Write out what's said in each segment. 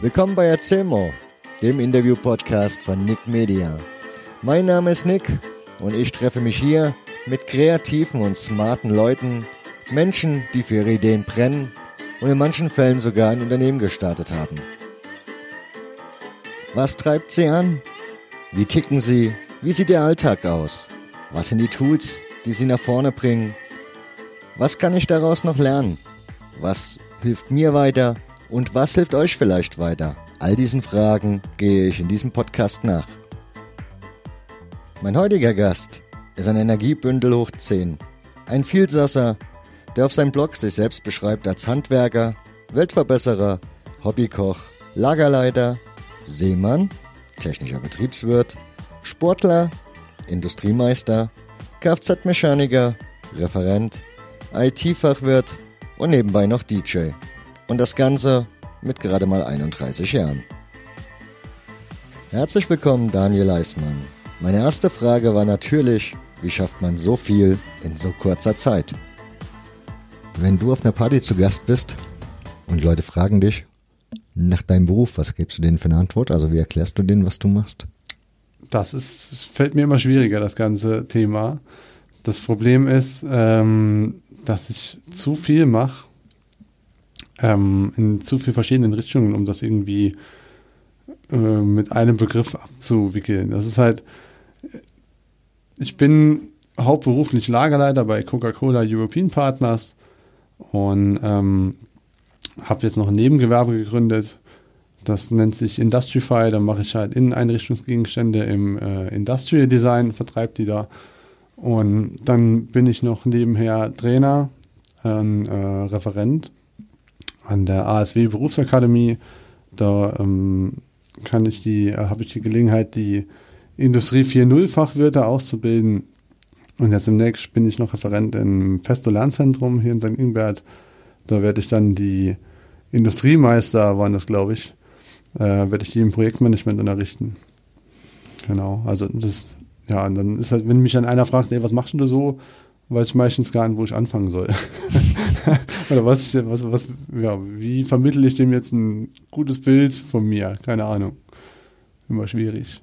Willkommen bei Erzählmo, dem Interview-Podcast von Nick Media. Mein Name ist Nick und ich treffe mich hier mit kreativen und smarten Leuten, Menschen, die für ihre Ideen brennen und in manchen Fällen sogar ein Unternehmen gestartet haben. Was treibt sie an? Wie ticken sie? Wie sieht ihr Alltag aus? Was sind die Tools, die sie nach vorne bringen? Was kann ich daraus noch lernen? Was hilft mir weiter? Und was hilft euch vielleicht weiter? All diesen Fragen gehe ich in diesem Podcast nach. Mein heutiger Gast ist ein Energiebündel hoch 10. Ein Vielsasser, der auf seinem Blog sich selbst beschreibt als Handwerker, Weltverbesserer, Hobbykoch, Lagerleiter, Seemann, technischer Betriebswirt, Sportler, Industriemeister, Kfz-Mechaniker, Referent, IT-Fachwirt und nebenbei noch DJ. Und das Ganze mit gerade mal 31 Jahren. Herzlich willkommen, Daniel Eismann. Meine erste Frage war natürlich, wie schafft man so viel in so kurzer Zeit? Wenn du auf einer Party zu Gast bist und Leute fragen dich nach deinem Beruf, was gibst du denen für eine Antwort? Also wie erklärst du denen, was du machst? Das ist, fällt mir immer schwieriger, das ganze Thema. Das Problem ist, ähm, dass ich zu viel mache, ähm, in zu vielen verschiedenen Richtungen, um das irgendwie äh, mit einem Begriff abzuwickeln. Das ist halt, ich bin hauptberuflich Lagerleiter bei Coca-Cola European Partners und ähm, habe jetzt noch ein Nebengewerbe gegründet. Das nennt sich Industrify. Da mache ich halt Inneneinrichtungsgegenstände im äh, Industrial Design, vertreibe die da. Und dann bin ich noch nebenher Trainer, ein äh, Referent an der ASW Berufsakademie. Da ähm, kann ich die, äh, habe ich die Gelegenheit, die Industrie 4.0 Fachwirte auszubilden. Und jetzt demnächst bin ich noch Referent im Festo Lernzentrum hier in St. Ingbert. Da werde ich dann die Industriemeister, waren das glaube ich, äh, werde ich die im Projektmanagement unterrichten. Genau, also das, ja, und dann ist halt, wenn mich dann einer fragt, ey, was machst du so, weiß ich meistens gar nicht, wo ich anfangen soll. Oder was, ich, was, was, ja, wie vermittle ich dem jetzt ein gutes Bild von mir? Keine Ahnung. Immer schwierig.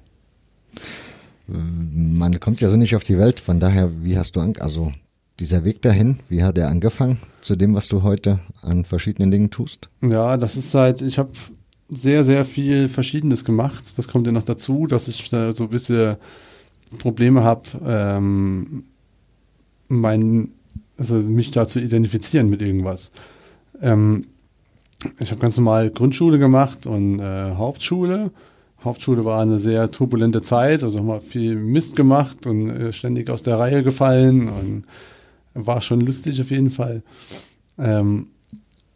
Man kommt ja so nicht auf die Welt, von daher, wie hast du, an, also dieser Weg dahin, wie hat er angefangen zu dem, was du heute an verschiedenen Dingen tust? Ja, das ist halt, ich habe sehr, sehr viel Verschiedenes gemacht. Das kommt ja noch dazu, dass ich da so ein bisschen Probleme habe, ähm, mein, also mich da zu identifizieren mit irgendwas. Ähm, ich habe ganz normal Grundschule gemacht und äh, Hauptschule. Hauptschule war eine sehr turbulente Zeit, also haben wir viel Mist gemacht und äh, ständig aus der Reihe gefallen und war schon lustig auf jeden Fall. Ähm,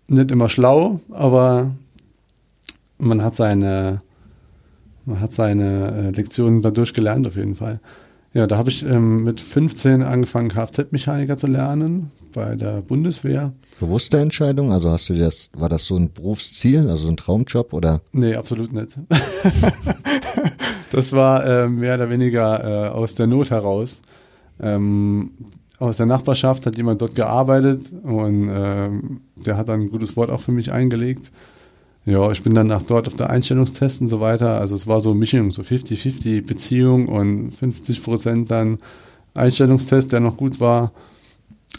nicht immer schlau, aber man hat seine, man hat seine äh, Lektionen dadurch gelernt auf jeden Fall. Ja, da habe ich ähm, mit 15 angefangen, Kfz-Mechaniker zu lernen bei der Bundeswehr. Bewusste Entscheidung? Also hast du das, war das so ein Berufsziel, also so ein Traumjob oder? Nee, absolut nicht. das war äh, mehr oder weniger äh, aus der Not heraus. Ähm, aus der Nachbarschaft hat jemand dort gearbeitet und ähm, der hat dann ein gutes Wort auch für mich eingelegt. Ja, ich bin dann nach dort auf der Einstellungstest und so weiter. Also es war so Mischung, so 50-50 Beziehung und 50 Prozent dann Einstellungstest, der noch gut war.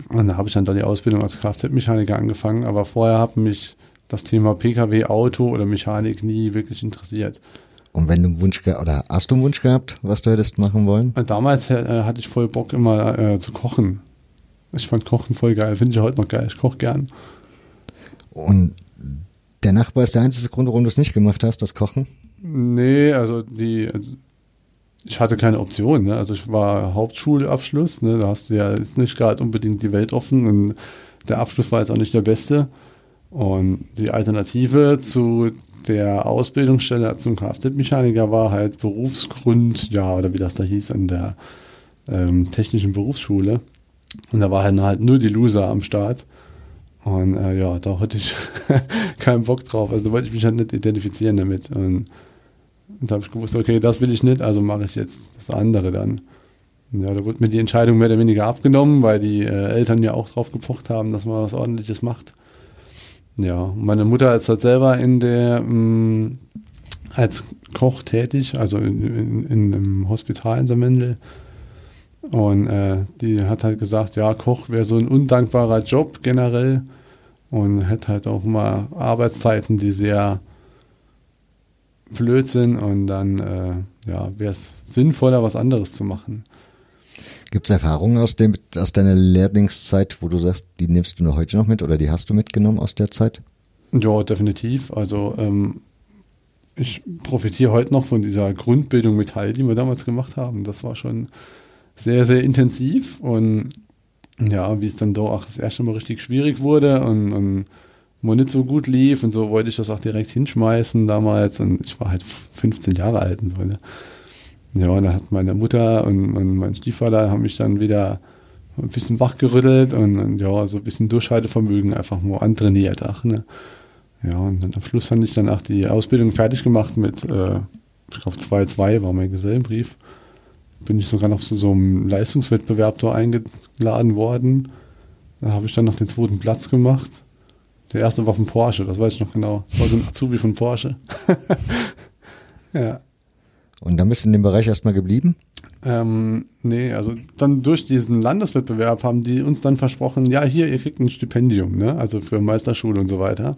Und da habe ich dann da die Ausbildung als Kfz-Mechaniker angefangen. Aber vorher hat mich das Thema Pkw, Auto oder Mechanik nie wirklich interessiert. Und wenn du einen Wunsch oder hast du einen Wunsch gehabt, was du hättest machen wollen? Damals äh, hatte ich voll Bock immer äh, zu kochen. Ich fand Kochen voll geil, finde ich heute noch geil. Ich koche gern. Und der Nachbar ist der einzige Grund, warum du es nicht gemacht hast, das Kochen? Nee, also die, also ich hatte keine Option. Ne? Also ich war Hauptschulabschluss, ne? da hast du ja jetzt nicht gerade unbedingt die Welt offen und der Abschluss war jetzt auch nicht der beste. Und die Alternative zu der Ausbildungsstelle zum Kfz-Mechaniker war halt Berufsgrund, ja, oder wie das da hieß, an der ähm, technischen Berufsschule. Und da war halt, halt nur die Loser am Start. Und äh, ja, da hatte ich keinen Bock drauf. Also wollte ich mich halt nicht identifizieren damit. Und, und da habe ich gewusst, okay, das will ich nicht, also mache ich jetzt das andere dann. Und ja, da wurde mir die Entscheidung mehr oder weniger abgenommen, weil die äh, Eltern ja auch drauf gepocht haben, dass man was ordentliches macht. Ja, meine Mutter ist halt selber in der, mh, mm, als Koch tätig, also in, in, in einem Hospital in Samendel. Und äh, die hat halt gesagt, ja, Koch wäre so ein undankbarer Job generell und hätte halt auch mal Arbeitszeiten, die sehr blöd sind und dann äh, ja, wäre es sinnvoller, was anderes zu machen. Gibt es Erfahrungen aus, dem, aus deiner Lehrlingszeit, wo du sagst, die nimmst du noch heute noch mit oder die hast du mitgenommen aus der Zeit? Ja, definitiv. Also ähm, ich profitiere heute noch von dieser Grundbildung Metall, die wir damals gemacht haben. Das war schon sehr, sehr intensiv und ja, wie es dann doch auch das erste Mal richtig schwierig wurde und, und wo nicht so gut lief und so wollte ich das auch direkt hinschmeißen damals und ich war halt 15 Jahre alt und so. Ne? Ja, und da hat meine Mutter und, und mein Stiefvater haben mich dann wieder ein bisschen wachgerüttelt und, und ja, so ein bisschen Durchhaltevermögen einfach mal antrainiert. Ach, ne? Ja, und dann am Schluss habe ich dann auch die Ausbildung fertig gemacht mit, äh, ich glaube 2-2 war mein Gesellenbrief. Bin ich sogar noch zu so einem Leistungswettbewerb da eingeladen worden. Da habe ich dann noch den zweiten Platz gemacht. Der erste war von Porsche, das weiß ich noch genau. Das war so ein Azubi von Porsche. ja. Und dann bist du in dem Bereich erstmal geblieben? Ähm, nee, also dann durch diesen Landeswettbewerb haben die uns dann versprochen, ja, hier, ihr kriegt ein Stipendium, ne? Also für Meisterschule und so weiter.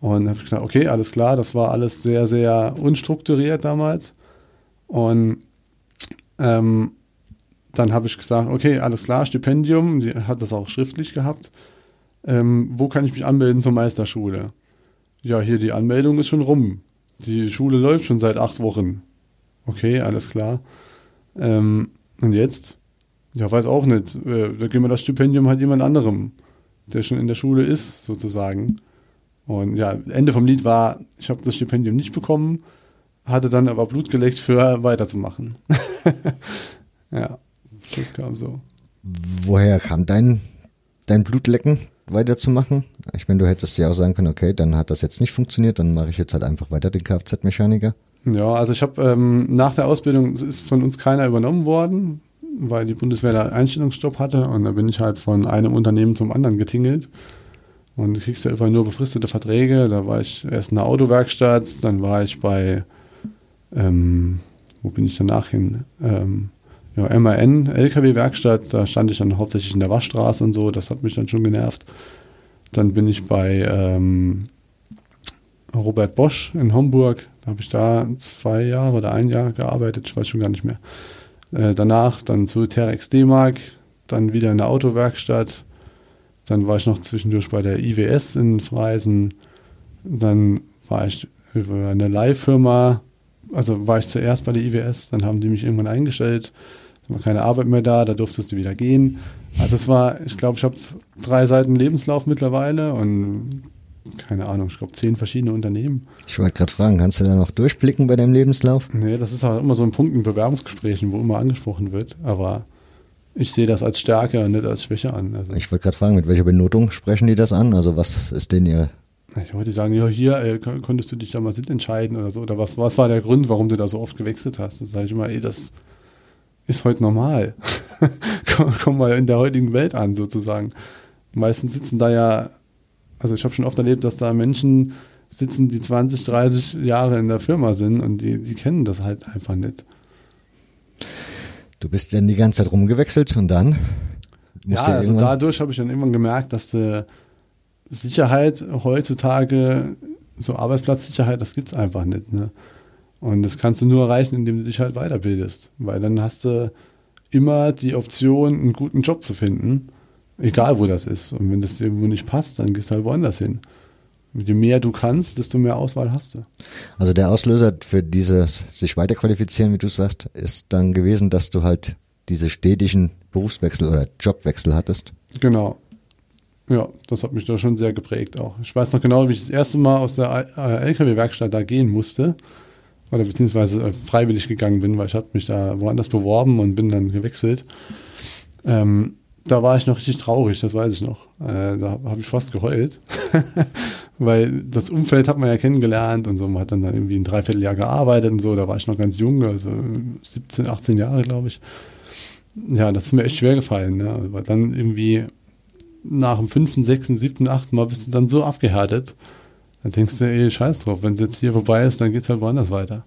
Und habe ich gedacht, okay, alles klar, das war alles sehr, sehr unstrukturiert damals. Und ähm, dann habe ich gesagt, okay, alles klar, Stipendium, die hat das auch schriftlich gehabt ähm, wo kann ich mich anmelden zur Meisterschule? Ja, hier die Anmeldung ist schon rum. Die Schule läuft schon seit acht Wochen. Okay, alles klar. Ähm, und jetzt? Ja, weiß auch nicht. Äh, da geben wir das Stipendium halt jemand anderem, der schon in der Schule ist, sozusagen. Und ja, Ende vom Lied war, ich habe das Stipendium nicht bekommen, hatte dann aber Blut geleckt für weiterzumachen. ja, das kam so. Woher kam dein, dein Blutlecken? weiterzumachen. Ich meine, du hättest ja auch sagen können, okay, dann hat das jetzt nicht funktioniert, dann mache ich jetzt halt einfach weiter den Kfz-Mechaniker. Ja, also ich habe ähm, nach der Ausbildung ist von uns keiner übernommen worden, weil die Bundeswehr da Einstellungsstopp hatte und da bin ich halt von einem Unternehmen zum anderen getingelt. Und du kriegst ja immer nur befristete Verträge. Da war ich erst in der Autowerkstatt, dann war ich bei, ähm, wo bin ich danach hin? Ähm, ja, MAN, LKW-Werkstatt, da stand ich dann hauptsächlich in der Waschstraße und so, das hat mich dann schon genervt. Dann bin ich bei ähm, Robert Bosch in Homburg, da habe ich da zwei Jahre oder ein Jahr gearbeitet, ich weiß schon gar nicht mehr. Äh, danach dann zu Terex D-Mark, dann wieder in der Autowerkstatt, dann war ich noch zwischendurch bei der IWS in Freisen, dann war ich über eine Leihfirma, also war ich zuerst bei der IWS, dann haben die mich irgendwann eingestellt, war keine Arbeit mehr da, da durftest du wieder gehen. Also es war, ich glaube, ich habe drei Seiten Lebenslauf mittlerweile und keine Ahnung, ich glaube zehn verschiedene Unternehmen. Ich wollte gerade fragen, kannst du da noch durchblicken bei deinem Lebenslauf? Nee, das ist halt immer so ein Punkt in Bewerbungsgesprächen, wo immer angesprochen wird, aber ich sehe das als Stärke und nicht als Schwäche an. Also ich wollte gerade fragen, mit welcher Benotung sprechen die das an? Also was ist denn ihr ich wollte sagen, ja, hier ey, konntest du dich da mal entscheiden oder so. Oder was, was war der Grund, warum du da so oft gewechselt hast? Da sage ich immer, ey, das ist heute normal. komm, komm, mal in der heutigen Welt an, sozusagen. Meistens sitzen da ja, also ich habe schon oft erlebt, dass da Menschen sitzen, die 20, 30 Jahre in der Firma sind und die, die kennen das halt einfach nicht. Du bist dann die ganze Zeit rumgewechselt und dann? Ja, also dadurch habe ich dann irgendwann gemerkt, dass die Sicherheit heutzutage, so Arbeitsplatzsicherheit, das gibt es einfach nicht. Ne? Und das kannst du nur erreichen, indem du dich halt weiterbildest. Weil dann hast du immer die Option, einen guten Job zu finden. Egal wo das ist. Und wenn das dir irgendwo nicht passt, dann gehst du halt woanders hin. Je mehr du kannst, desto mehr Auswahl hast du. Also der Auslöser für dieses sich weiterqualifizieren, wie du sagst, ist dann gewesen, dass du halt diese stetigen Berufswechsel oder Jobwechsel hattest. Genau. Ja, das hat mich da schon sehr geprägt auch. Ich weiß noch genau, wie ich das erste Mal aus der LKW-Werkstatt da gehen musste oder beziehungsweise äh, freiwillig gegangen bin, weil ich habe mich da woanders beworben und bin dann gewechselt. Ähm, da war ich noch richtig traurig, das weiß ich noch. Äh, da habe ich fast geheult, weil das Umfeld hat man ja kennengelernt und so. Man hat dann, dann irgendwie ein Dreivierteljahr gearbeitet und so. Da war ich noch ganz jung, also 17, 18 Jahre, glaube ich. Ja, das ist mir echt schwer gefallen, ne? weil dann irgendwie nach dem fünften, sechsten, siebten, achten Mal bist du dann so abgehärtet. Dann denkst du, ey, scheiß drauf, wenn es jetzt hier vorbei ist, dann geht es halt woanders weiter.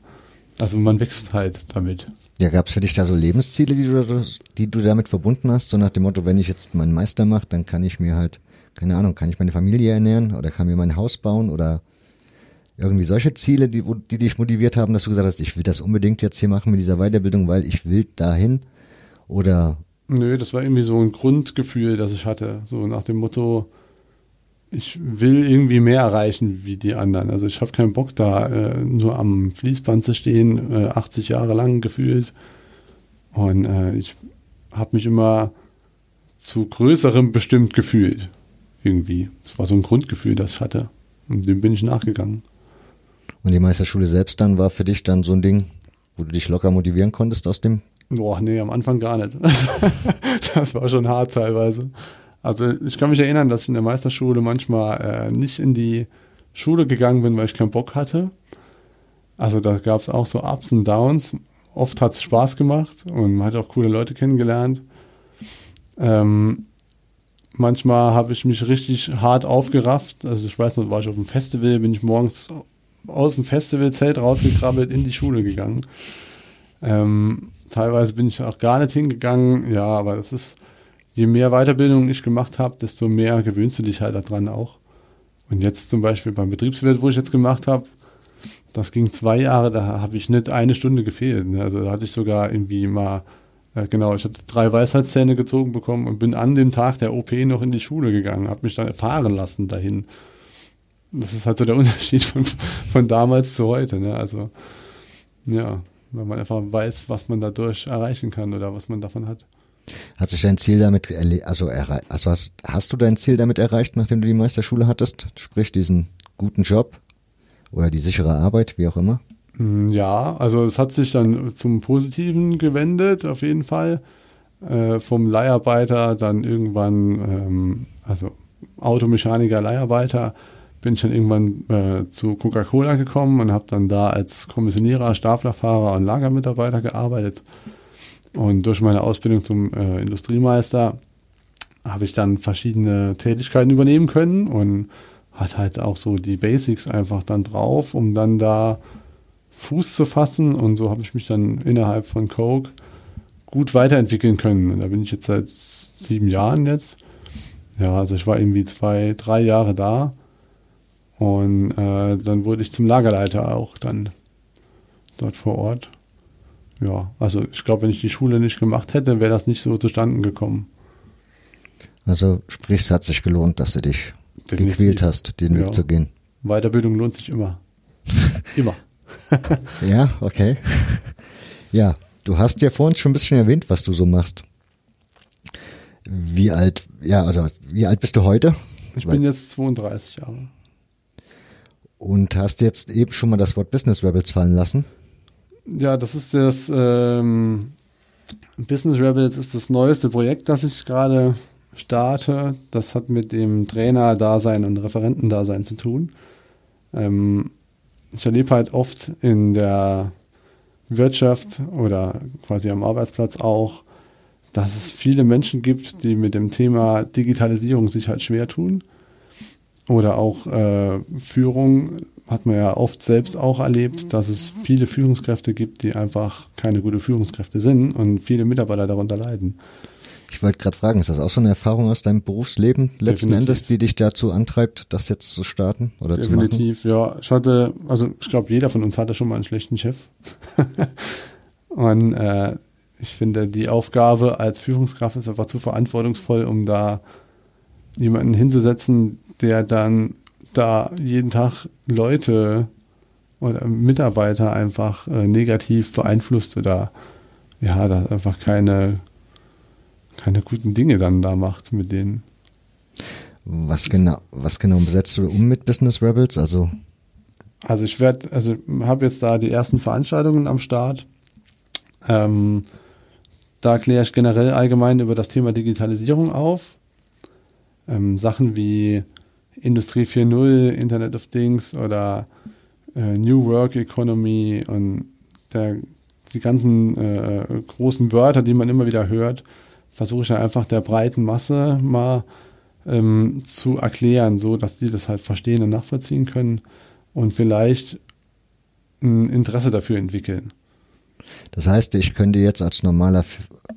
Also man wächst halt damit. Ja, gab es für dich da so Lebensziele, die du, die du damit verbunden hast? So nach dem Motto, wenn ich jetzt meinen Meister mache, dann kann ich mir halt, keine Ahnung, kann ich meine Familie ernähren oder kann mir mein Haus bauen oder irgendwie solche Ziele, die, die dich motiviert haben, dass du gesagt hast, ich will das unbedingt jetzt hier machen mit dieser Weiterbildung, weil ich will dahin? Oder? Nö, das war irgendwie so ein Grundgefühl, das ich hatte. So nach dem Motto, ich will irgendwie mehr erreichen wie die anderen. Also ich habe keinen Bock da äh, nur am Fließband zu stehen, äh, 80 Jahre lang gefühlt. Und äh, ich habe mich immer zu größerem bestimmt gefühlt. Irgendwie. Das war so ein Grundgefühl, das ich hatte. Und dem bin ich nachgegangen. Und die Meisterschule selbst dann war für dich dann so ein Ding, wo du dich locker motivieren konntest aus dem? Boah, nee, am Anfang gar nicht. das war schon hart teilweise. Also ich kann mich erinnern, dass ich in der Meisterschule manchmal äh, nicht in die Schule gegangen bin, weil ich keinen Bock hatte. Also da gab es auch so Ups und Downs. Oft hat es Spaß gemacht und man hat auch coole Leute kennengelernt. Ähm, manchmal habe ich mich richtig hart aufgerafft. Also ich weiß noch, war ich auf dem Festival, bin ich morgens aus dem Festivalzelt rausgekrabbelt in die Schule gegangen. Ähm, teilweise bin ich auch gar nicht hingegangen. Ja, aber das ist, je mehr Weiterbildung ich gemacht habe, desto mehr gewöhnst du dich halt daran auch. Und jetzt zum Beispiel beim Betriebswirt, wo ich jetzt gemacht habe, das ging zwei Jahre, da habe ich nicht eine Stunde gefehlt. Ne? Also da hatte ich sogar irgendwie mal, äh, genau, ich hatte drei Weisheitszähne gezogen bekommen und bin an dem Tag der OP noch in die Schule gegangen, habe mich dann fahren lassen dahin. Das ist halt so der Unterschied von, von damals zu heute. Ne? Also ja, wenn man einfach weiß, was man dadurch erreichen kann oder was man davon hat. Hat sich dein Ziel damit, also, also hast, hast du dein Ziel damit erreicht, nachdem du die Meisterschule hattest? Sprich, diesen guten Job oder die sichere Arbeit, wie auch immer? Mm, ja, also es hat sich dann zum Positiven gewendet, auf jeden Fall. Äh, vom Leiharbeiter dann irgendwann, ähm, also Automechaniker, Leiharbeiter, bin ich dann irgendwann äh, zu Coca-Cola gekommen und habe dann da als Kommissionierer, Staplerfahrer und Lagermitarbeiter gearbeitet. Und durch meine Ausbildung zum äh, Industriemeister habe ich dann verschiedene Tätigkeiten übernehmen können und hat halt auch so die Basics einfach dann drauf, um dann da Fuß zu fassen. Und so habe ich mich dann innerhalb von Coke gut weiterentwickeln können. Und da bin ich jetzt seit sieben Jahren jetzt. Ja, also ich war irgendwie zwei, drei Jahre da. Und äh, dann wurde ich zum Lagerleiter auch dann dort vor Ort ja, also ich glaube, wenn ich die Schule nicht gemacht hätte, wäre das nicht so zustande gekommen. Also sprich, es hat sich gelohnt, dass du dich Definitiv. gequält hast, den ja. Weg zu gehen. Weiterbildung lohnt sich immer. immer. ja, okay. Ja, du hast ja vorhin schon ein bisschen erwähnt, was du so machst. Wie alt, ja, also wie alt bist du heute? Ich Weil, bin jetzt 32 Jahre. Und hast jetzt eben schon mal das Wort Business Rebels fallen lassen? Ja, das ist das ähm, Business Rebels ist das neueste Projekt, das ich gerade starte. Das hat mit dem Trainer-Dasein und Referentendasein zu tun. Ähm, ich erlebe halt oft in der Wirtschaft oder quasi am Arbeitsplatz auch, dass es viele Menschen gibt, die mit dem Thema Digitalisierung sich halt schwer tun. Oder auch äh, Führung hat man ja oft selbst auch erlebt, dass es viele Führungskräfte gibt, die einfach keine gute Führungskräfte sind und viele Mitarbeiter darunter leiden. Ich wollte gerade fragen, ist das auch so eine Erfahrung aus deinem Berufsleben letzten Definitiv. Endes, die dich dazu antreibt, das jetzt zu starten oder Definitiv, zu machen? ja. Ich hatte, also ich glaube, jeder von uns hatte schon mal einen schlechten Chef. und äh, ich finde, die Aufgabe als Führungskraft ist einfach zu verantwortungsvoll, um da jemanden hinzusetzen, der dann da jeden Tag Leute oder Mitarbeiter einfach äh, negativ beeinflusst oder ja, da einfach keine, keine guten Dinge dann da macht mit denen. Was genau, was genau besetzt du um mit Business Rebels? Also, also ich werde, also habe jetzt da die ersten Veranstaltungen am Start. Ähm, da kläre ich generell allgemein über das Thema Digitalisierung auf. Ähm, Sachen wie Industrie 4.0, Internet of Things oder äh, New Work Economy und der, die ganzen äh, großen Wörter, die man immer wieder hört, versuche ich dann einfach der breiten Masse mal ähm, zu erklären, so dass die das halt verstehen und nachvollziehen können und vielleicht ein Interesse dafür entwickeln. Das heißt, ich könnte jetzt als normaler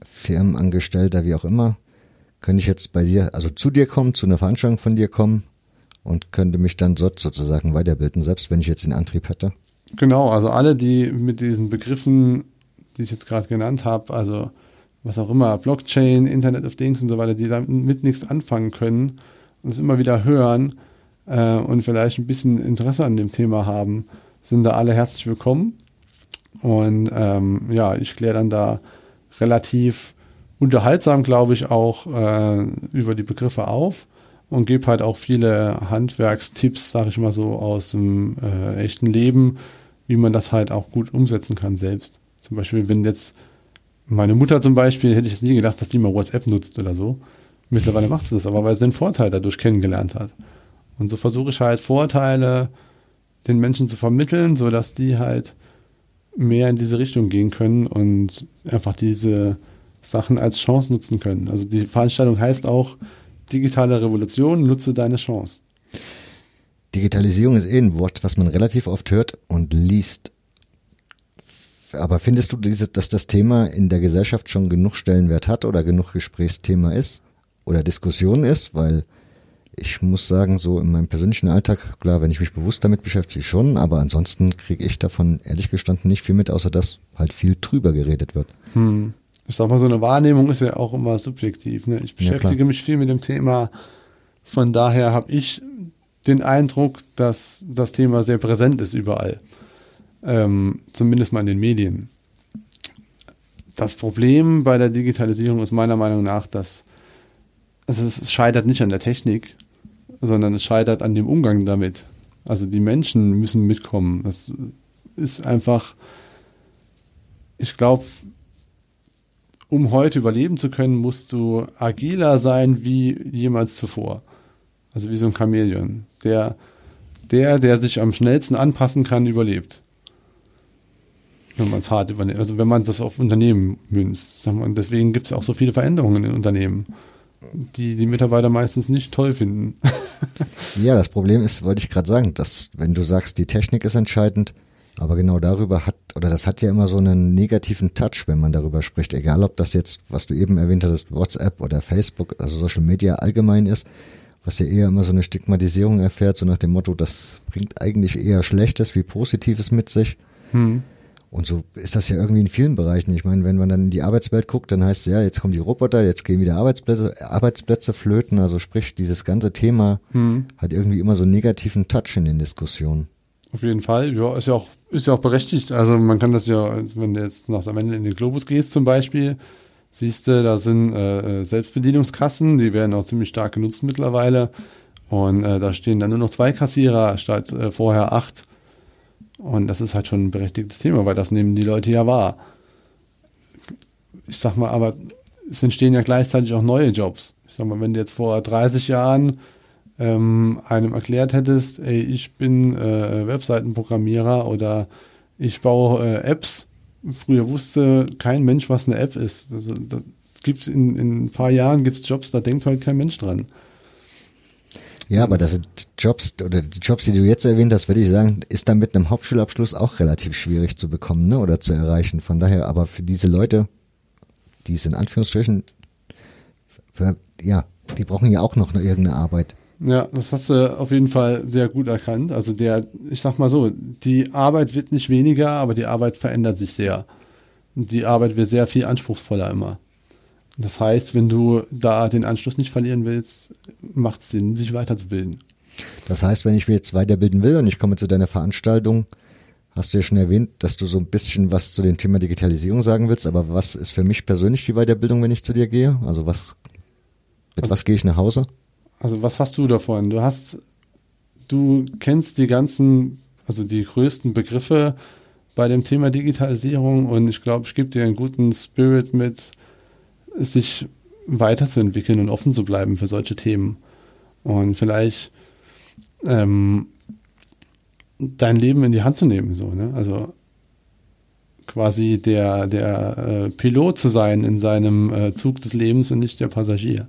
Firmenangestellter, wie auch immer, könnte ich jetzt bei dir, also zu dir kommen, zu einer Veranstaltung von dir kommen und könnte mich dann dort sozusagen weiterbilden, selbst wenn ich jetzt den Antrieb hätte? Genau, also alle, die mit diesen Begriffen, die ich jetzt gerade genannt habe, also was auch immer, Blockchain, Internet of Things und so weiter, die damit nichts anfangen können und es immer wieder hören äh, und vielleicht ein bisschen Interesse an dem Thema haben, sind da alle herzlich willkommen. Und ähm, ja, ich kläre dann da relativ unterhaltsam, glaube ich, auch äh, über die Begriffe auf und gebe halt auch viele Handwerkstipps, sage ich mal so, aus dem äh, echten Leben, wie man das halt auch gut umsetzen kann selbst. Zum Beispiel, wenn jetzt meine Mutter zum Beispiel, hätte ich jetzt nie gedacht, dass die mal WhatsApp nutzt oder so. Mittlerweile macht sie das aber, weil sie den Vorteil dadurch kennengelernt hat. Und so versuche ich halt Vorteile den Menschen zu vermitteln, sodass die halt mehr in diese Richtung gehen können und einfach diese Sachen als Chance nutzen können. Also die Veranstaltung heißt auch digitale Revolution, nutze deine Chance. Digitalisierung ist eh ein Wort, was man relativ oft hört und liest. Aber findest du, dass das Thema in der Gesellschaft schon genug Stellenwert hat oder genug Gesprächsthema ist oder Diskussion ist? Weil ich muss sagen, so in meinem persönlichen Alltag, klar, wenn ich mich bewusst damit beschäftige, schon, aber ansonsten kriege ich davon ehrlich gestanden nicht viel mit, außer dass halt viel drüber geredet wird. Hm. Ich sag mal, so eine Wahrnehmung ist ja auch immer subjektiv. Ne? Ich beschäftige ja, mich viel mit dem Thema. Von daher habe ich den Eindruck, dass das Thema sehr präsent ist überall. Ähm, zumindest mal in den Medien. Das Problem bei der Digitalisierung ist meiner Meinung nach, dass also es scheitert nicht an der Technik, sondern es scheitert an dem Umgang damit. Also die Menschen müssen mitkommen. Das ist einfach, ich glaube, um heute überleben zu können, musst du agiler sein wie jemals zuvor. Also wie so ein Chamäleon. Der, der, der sich am schnellsten anpassen kann, überlebt. Wenn man es hart übernimmt. Also wenn man das auf Unternehmen münzt. Und deswegen gibt es auch so viele Veränderungen in Unternehmen die die Mitarbeiter meistens nicht toll finden. ja, das Problem ist, wollte ich gerade sagen, dass wenn du sagst, die Technik ist entscheidend, aber genau darüber hat, oder das hat ja immer so einen negativen Touch, wenn man darüber spricht, egal ob das jetzt, was du eben erwähnt hattest, WhatsApp oder Facebook, also Social Media allgemein ist, was ja eher immer so eine Stigmatisierung erfährt, so nach dem Motto, das bringt eigentlich eher Schlechtes wie Positives mit sich. Hm. Und so ist das ja irgendwie in vielen Bereichen. Ich meine, wenn man dann in die Arbeitswelt guckt, dann heißt es ja, jetzt kommen die Roboter, jetzt gehen wieder Arbeitsplätze, Arbeitsplätze flöten. Also sprich, dieses ganze Thema hm. hat irgendwie immer so einen negativen Touch in den Diskussionen. Auf jeden Fall, ja, ist ja auch, ist ja auch berechtigt. Also man kann das ja, wenn du jetzt nach am Ende in den Globus gehst zum Beispiel, siehst du, da sind äh, äh, Selbstbedienungskassen, die werden auch ziemlich stark genutzt mittlerweile. Und äh, da stehen dann nur noch zwei Kassierer statt äh, vorher acht. Und das ist halt schon ein berechtigtes Thema, weil das nehmen die Leute ja wahr. Ich sag mal, aber es entstehen ja gleichzeitig auch neue Jobs. Ich sag mal, wenn du jetzt vor 30 Jahren ähm, einem erklärt hättest, ey, ich bin äh, Webseitenprogrammierer oder ich baue äh, Apps. Früher wusste kein Mensch, was eine App ist. Das, das gibt's in, in ein paar Jahren gibt's Jobs, da denkt halt kein Mensch dran. Ja, aber das sind Jobs, oder die Jobs, die du jetzt erwähnt hast, würde ich sagen, ist dann mit einem Hauptschulabschluss auch relativ schwierig zu bekommen, ne, oder zu erreichen. Von daher, aber für diese Leute, die es in Anführungsstrichen, für, ja, die brauchen ja auch noch eine, irgendeine Arbeit. Ja, das hast du auf jeden Fall sehr gut erkannt. Also der, ich sag mal so, die Arbeit wird nicht weniger, aber die Arbeit verändert sich sehr. Und die Arbeit wird sehr viel anspruchsvoller immer. Das heißt, wenn du da den Anschluss nicht verlieren willst, macht es Sinn, sich weiterzubilden. Das heißt, wenn ich mich jetzt weiterbilden will und ich komme zu deiner Veranstaltung, hast du ja schon erwähnt, dass du so ein bisschen was zu dem Thema Digitalisierung sagen willst, aber was ist für mich persönlich die Weiterbildung, wenn ich zu dir gehe? Also was, mit also, was gehe ich nach Hause? Also was hast du davon? Du hast, du kennst die ganzen, also die größten Begriffe bei dem Thema Digitalisierung und ich glaube, ich gebe dir einen guten Spirit mit, sich weiterzuentwickeln und offen zu bleiben für solche Themen. Und vielleicht ähm, dein Leben in die Hand zu nehmen, so, ne? Also quasi der, der äh, Pilot zu sein in seinem äh, Zug des Lebens und nicht der Passagier.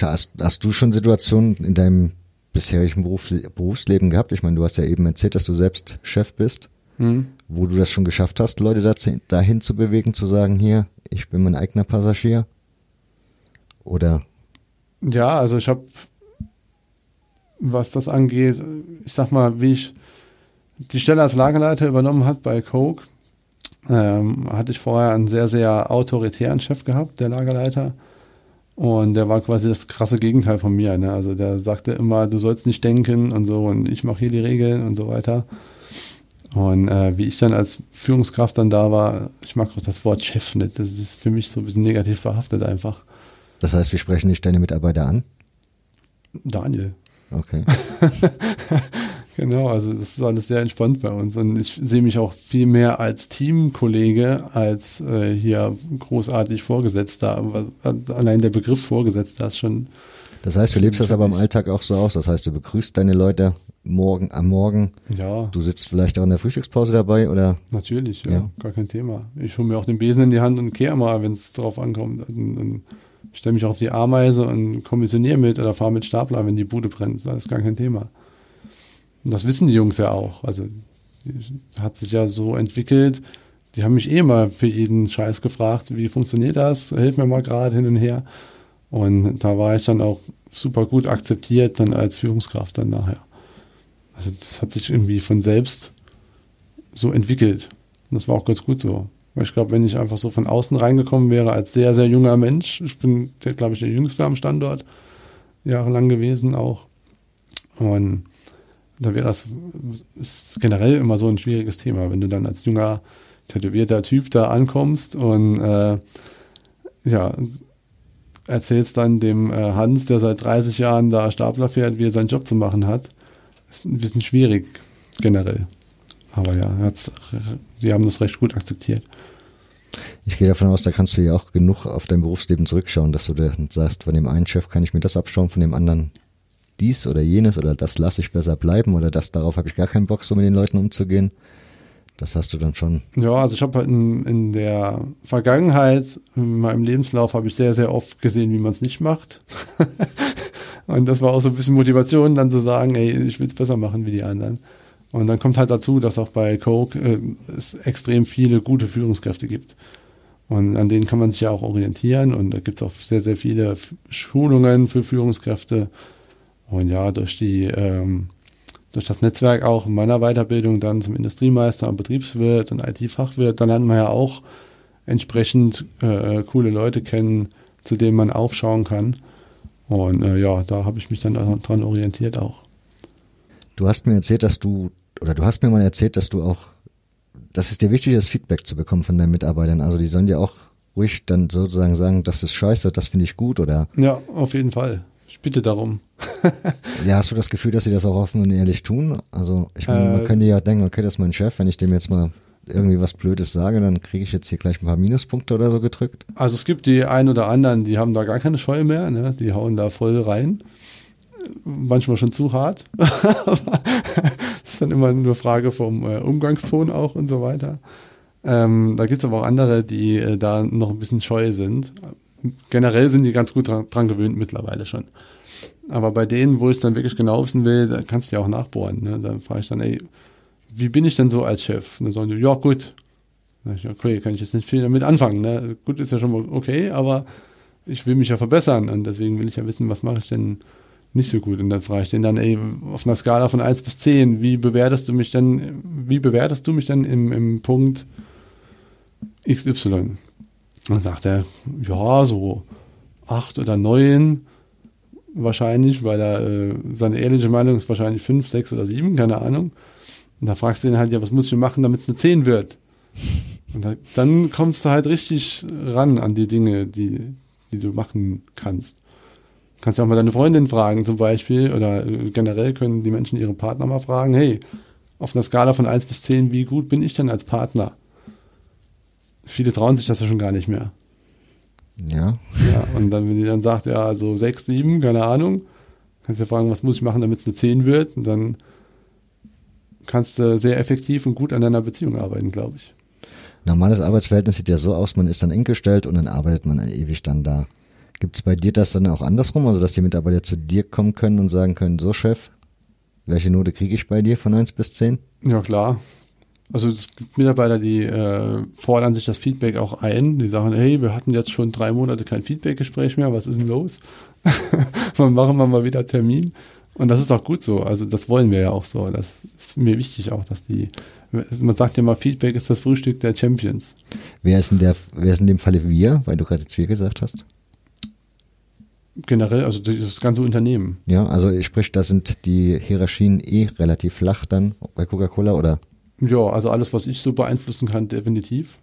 Hast, hast du schon Situationen in deinem bisherigen Beruf, Berufsleben gehabt? Ich meine, du hast ja eben erzählt, dass du selbst Chef bist, hm. wo du das schon geschafft hast, Leute dazu, dahin zu bewegen, zu sagen, hier, ich bin mein eigener Passagier? Oder? Ja, also ich habe, was das angeht, ich sag mal, wie ich die Stelle als Lagerleiter übernommen hat bei Coke, ähm, hatte ich vorher einen sehr, sehr autoritären Chef gehabt, der Lagerleiter. Und der war quasi das krasse Gegenteil von mir. Ne? Also der sagte immer, du sollst nicht denken und so und ich mache hier die Regeln und so weiter. Und äh, wie ich dann als Führungskraft dann da war, ich mag auch das Wort Chef nicht. Das ist für mich so ein bisschen negativ verhaftet einfach. Das heißt, wir sprechen nicht deine Mitarbeiter an? Daniel. Okay. Genau, also das ist alles sehr entspannt bei uns und ich sehe mich auch viel mehr als Teamkollege als äh, hier großartig Vorgesetzter. Allein der Begriff Vorgesetzter ist schon. Das heißt, du lebst das aber im Alltag auch so aus. Das heißt, du begrüßt deine Leute morgen am Morgen. Ja. Du sitzt vielleicht auch in der Frühstückspause dabei oder? Natürlich, ja, ja. gar kein Thema. Ich hole mir auch den Besen in die Hand und kehre mal, wenn es drauf ankommt. Und, und stelle mich auf die Ameise und kommissioniere mit oder fahre mit Stapler, wenn die Bude brennt. Das ist alles gar kein Thema. Und das wissen die Jungs ja auch. Also hat sich ja so entwickelt. Die haben mich eh mal für jeden Scheiß gefragt, wie funktioniert das? Hilf mir mal gerade hin und her. Und da war ich dann auch super gut akzeptiert dann als Führungskraft dann nachher. Also das hat sich irgendwie von selbst so entwickelt. Und das war auch ganz gut so. Weil ich glaube, wenn ich einfach so von außen reingekommen wäre als sehr, sehr junger Mensch, ich bin, glaube ich, der Jüngste am Standort, jahrelang gewesen auch. Und da wäre das ist generell immer so ein schwieriges Thema, wenn du dann als junger, tätowierter Typ da ankommst und äh, ja, erzählst dann dem äh, Hans, der seit 30 Jahren da Stapler fährt, wie er seinen Job zu machen hat. Ist ein bisschen schwierig generell. Aber ja, die haben das recht gut akzeptiert. Ich gehe davon aus, da kannst du ja auch genug auf dein Berufsleben zurückschauen, dass du dann sagst, von dem einen Chef kann ich mir das abschauen, von dem anderen dies oder jenes oder das lasse ich besser bleiben oder das darauf habe ich gar keinen Bock, so mit den Leuten umzugehen. Das hast du dann schon. Ja, also ich habe halt in, in der Vergangenheit, in meinem Lebenslauf, habe ich sehr, sehr oft gesehen, wie man es nicht macht. und das war auch so ein bisschen Motivation, dann zu sagen, ey, ich will es besser machen wie die anderen. Und dann kommt halt dazu, dass auch bei Coke äh, es extrem viele gute Führungskräfte gibt. Und an denen kann man sich ja auch orientieren. Und da gibt es auch sehr, sehr viele Schulungen für Führungskräfte. Und ja, durch die, ähm, durch das Netzwerk auch in meiner Weiterbildung dann zum Industriemeister und Betriebswirt und IT-Fachwirt, da lernt man ja auch entsprechend äh, coole Leute kennen, zu denen man aufschauen kann. Und äh, ja, da habe ich mich dann daran orientiert auch. Du hast mir erzählt, dass du, oder du hast mir mal erzählt, dass du auch, dass es dir wichtig ist, Feedback zu bekommen von deinen Mitarbeitern. Also die sollen dir auch ruhig dann sozusagen sagen, das ist scheiße, das finde ich gut, oder? Ja, auf jeden Fall. Ich bitte darum. ja, hast du das Gefühl, dass sie das auch offen und ehrlich tun? Also, ich meine, äh, man könnte ja denken, okay, das ist mein Chef, wenn ich dem jetzt mal irgendwie was Blödes sage, dann kriege ich jetzt hier gleich ein paar Minuspunkte oder so gedrückt. Also es gibt die ein oder anderen, die haben da gar keine Scheu mehr, ne? die hauen da voll rein. Manchmal schon zu hart. das ist dann immer nur Frage vom äh, Umgangston auch und so weiter. Ähm, da gibt es aber auch andere, die äh, da noch ein bisschen scheu sind generell sind die ganz gut dran, dran, gewöhnt mittlerweile schon. Aber bei denen, wo ich es dann wirklich genau wissen will, da kannst du ja auch nachbohren. Ne? Da frage ich dann, ey, wie bin ich denn so als Chef? Und dann sagen die, ja gut. Ich, okay, kann ich jetzt nicht viel damit anfangen. Ne? Gut ist ja schon mal okay, aber ich will mich ja verbessern und deswegen will ich ja wissen, was mache ich denn nicht so gut. Und dann frage ich den dann, ey, auf einer Skala von 1 bis 10, wie bewertest du mich denn, wie bewertest du mich denn im, im Punkt XY? Dann sagt er, ja, so acht oder neun wahrscheinlich, weil er äh, seine ehrliche Meinung ist wahrscheinlich fünf, sechs oder sieben, keine Ahnung. Und da fragst du ihn halt, ja, was muss ich machen, damit es eine zehn wird? Und da, dann kommst du halt richtig ran an die Dinge, die, die du machen kannst. Kannst ja auch mal deine Freundin fragen zum Beispiel oder äh, generell können die Menschen ihre Partner mal fragen, hey, auf einer Skala von eins bis zehn, wie gut bin ich denn als Partner? Viele trauen sich das ja schon gar nicht mehr. Ja. Ja, und dann, wenn die dann sagt, ja, so sechs, sieben, keine Ahnung, kannst du ja fragen, was muss ich machen, damit es eine zehn wird? Und dann kannst du sehr effektiv und gut an deiner Beziehung arbeiten, glaube ich. Normales Arbeitsverhältnis sieht ja so aus, man ist dann eng gestellt und dann arbeitet man ewig dann da. Gibt es bei dir das dann auch andersrum, also dass die Mitarbeiter zu dir kommen können und sagen können, so Chef, welche Note kriege ich bei dir von 1 bis 10? Ja, klar. Also es gibt Mitarbeiter, die äh, fordern sich das Feedback auch ein. Die sagen, hey, wir hatten jetzt schon drei Monate kein Feedbackgespräch mehr, was ist denn los? Wann machen wir mal wieder Termin? Und das ist auch gut so. Also das wollen wir ja auch so. Das ist mir wichtig auch, dass die, man sagt ja mal, Feedback ist das Frühstück der Champions. Wer ist in, der, wer ist in dem Falle wir, weil du gerade jetzt wir gesagt hast? Generell, also das ganze Unternehmen. Ja, also sprich, da sind die Hierarchien eh relativ flach dann bei Coca-Cola oder? Ja, also alles, was ich so beeinflussen kann, definitiv.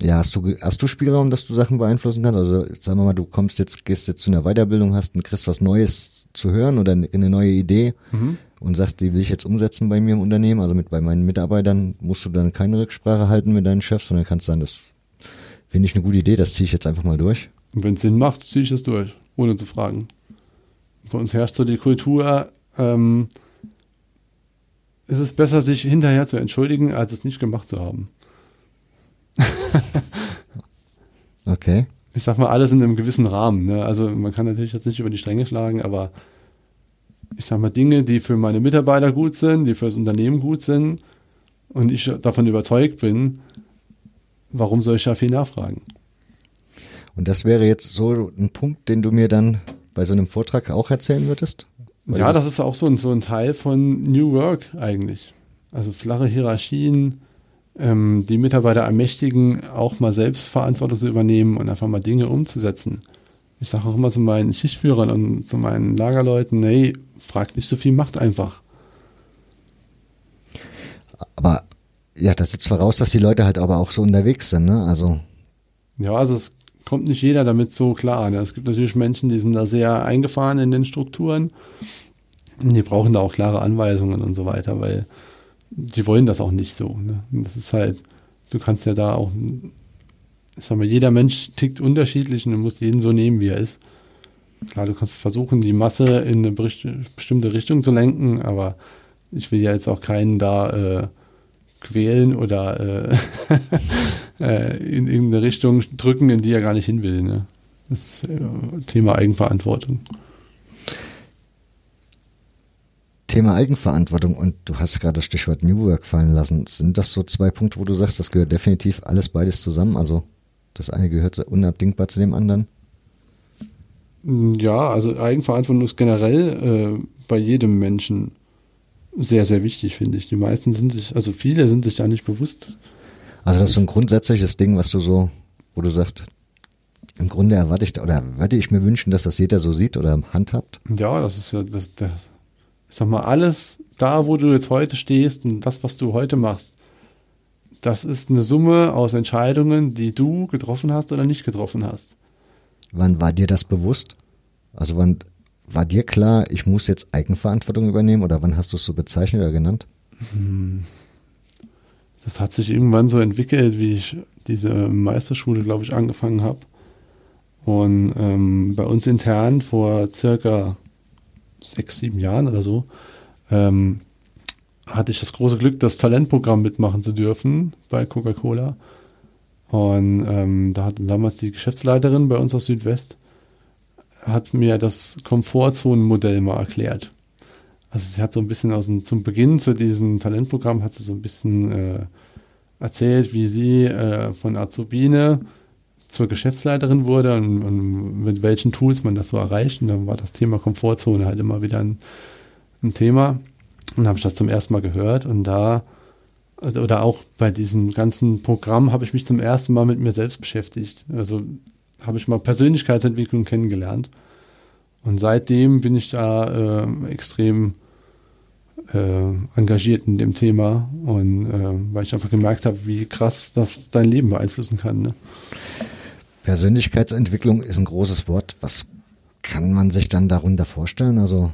Ja, hast du, hast du Spielraum, dass du Sachen beeinflussen kannst? Also sagen wir mal, du kommst jetzt, gehst jetzt zu einer Weiterbildung, hast und kriegst was Neues zu hören oder eine neue Idee mhm. und sagst, die will ich jetzt umsetzen bei mir im Unternehmen. Also mit bei meinen Mitarbeitern musst du dann keine Rücksprache halten mit deinen Chefs, sondern kannst sagen, das finde ich eine gute Idee, das ziehe ich jetzt einfach mal durch. Und wenn es Sinn macht, ziehe ich das durch ohne zu fragen. Bei uns herrscht so die Kultur, ähm, es ist besser, sich hinterher zu entschuldigen, als es nicht gemacht zu haben. okay. Ich sag mal, alles in einem gewissen Rahmen. Ne? Also man kann natürlich jetzt nicht über die Stränge schlagen, aber ich sag mal, Dinge, die für meine Mitarbeiter gut sind, die für das Unternehmen gut sind und ich davon überzeugt bin, warum soll ich da viel nachfragen? Und das wäre jetzt so ein Punkt, den du mir dann bei so einem Vortrag auch erzählen würdest? Ja, das ist auch so ein, so ein Teil von New Work eigentlich. Also flache Hierarchien, ähm, die Mitarbeiter ermächtigen, auch mal Selbstverantwortung zu übernehmen und einfach mal Dinge umzusetzen. Ich sage auch immer zu meinen Schichtführern und zu meinen Lagerleuten, hey, fragt nicht so viel, macht einfach. Aber ja, das setzt voraus, dass die Leute halt aber auch so unterwegs sind, ne? Also. Ja, also es kommt nicht jeder damit so klar. Ne? Es gibt natürlich Menschen, die sind da sehr eingefahren in den Strukturen. Die brauchen da auch klare Anweisungen und so weiter, weil die wollen das auch nicht so. Ne? Das ist halt, du kannst ja da auch, ich sag mal, jeder Mensch tickt unterschiedlich und du musst jeden so nehmen, wie er ist. Klar, du kannst versuchen, die Masse in eine bestimmte Richtung zu lenken, aber ich will ja jetzt auch keinen da äh, quälen oder äh, äh, in irgendeine Richtung drücken, in die er gar nicht hin will. Ne? Das ist, äh, Thema Eigenverantwortung. Thema Eigenverantwortung und du hast gerade das Stichwort New Work fallen lassen. Sind das so zwei Punkte, wo du sagst, das gehört definitiv alles beides zusammen? Also das eine gehört unabdingbar zu dem anderen? Ja, also Eigenverantwortung ist generell äh, bei jedem Menschen sehr, sehr wichtig, finde ich. Die meisten sind sich, also viele sind sich da nicht bewusst, also das ist so ein grundsätzliches Ding, was du so, wo du sagst, im Grunde erwarte ich oder würde ich mir wünschen, dass das jeder so sieht oder handhabt. Ja, das ist ja das, das, ich sag mal, alles da, wo du jetzt heute stehst und das, was du heute machst, das ist eine Summe aus Entscheidungen, die du getroffen hast oder nicht getroffen hast. Wann war dir das bewusst? Also wann war dir klar, ich muss jetzt Eigenverantwortung übernehmen oder wann hast du es so bezeichnet oder genannt? Hm das hat sich irgendwann so entwickelt, wie ich diese Meisterschule, glaube ich, angefangen habe. Und ähm, bei uns intern vor circa sechs, sieben Jahren oder so, ähm, hatte ich das große Glück, das Talentprogramm mitmachen zu dürfen bei Coca-Cola. Und ähm, da hat damals die Geschäftsleiterin bei uns aus Südwest, hat mir das Komfortzonenmodell mal erklärt. Also sie hat so ein bisschen aus dem, zum Beginn zu diesem Talentprogramm hat sie so ein bisschen äh, erzählt, wie sie äh, von Azubine zur Geschäftsleiterin wurde und, und, mit welchen Tools man das so erreicht. Und dann war das Thema Komfortzone halt immer wieder ein, ein Thema. Und habe ich das zum ersten Mal gehört und da also, oder auch bei diesem ganzen Programm habe ich mich zum ersten Mal mit mir selbst beschäftigt. Also habe ich mal Persönlichkeitsentwicklung kennengelernt. Und seitdem bin ich da äh, extrem äh, engagiert in dem Thema und äh, weil ich einfach gemerkt habe, wie krass das dein Leben beeinflussen kann. Ne? Persönlichkeitsentwicklung ist ein großes Wort. Was kann man sich dann darunter vorstellen? Also,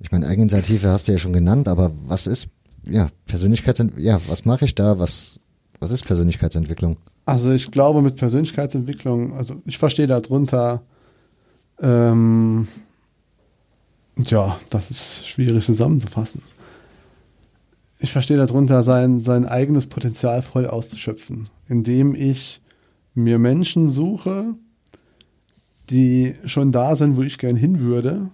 ich meine, Eigeninitiative hast du ja schon genannt, aber was ist, ja, Persönlichkeitsentwicklung, ja, was mache ich da? Was, was ist Persönlichkeitsentwicklung? Also, ich glaube, mit Persönlichkeitsentwicklung, also ich verstehe darunter, ähm, ja, das ist schwierig zusammenzufassen ich verstehe darunter, sein, sein eigenes Potenzial voll auszuschöpfen, indem ich mir Menschen suche, die schon da sind, wo ich gern hin würde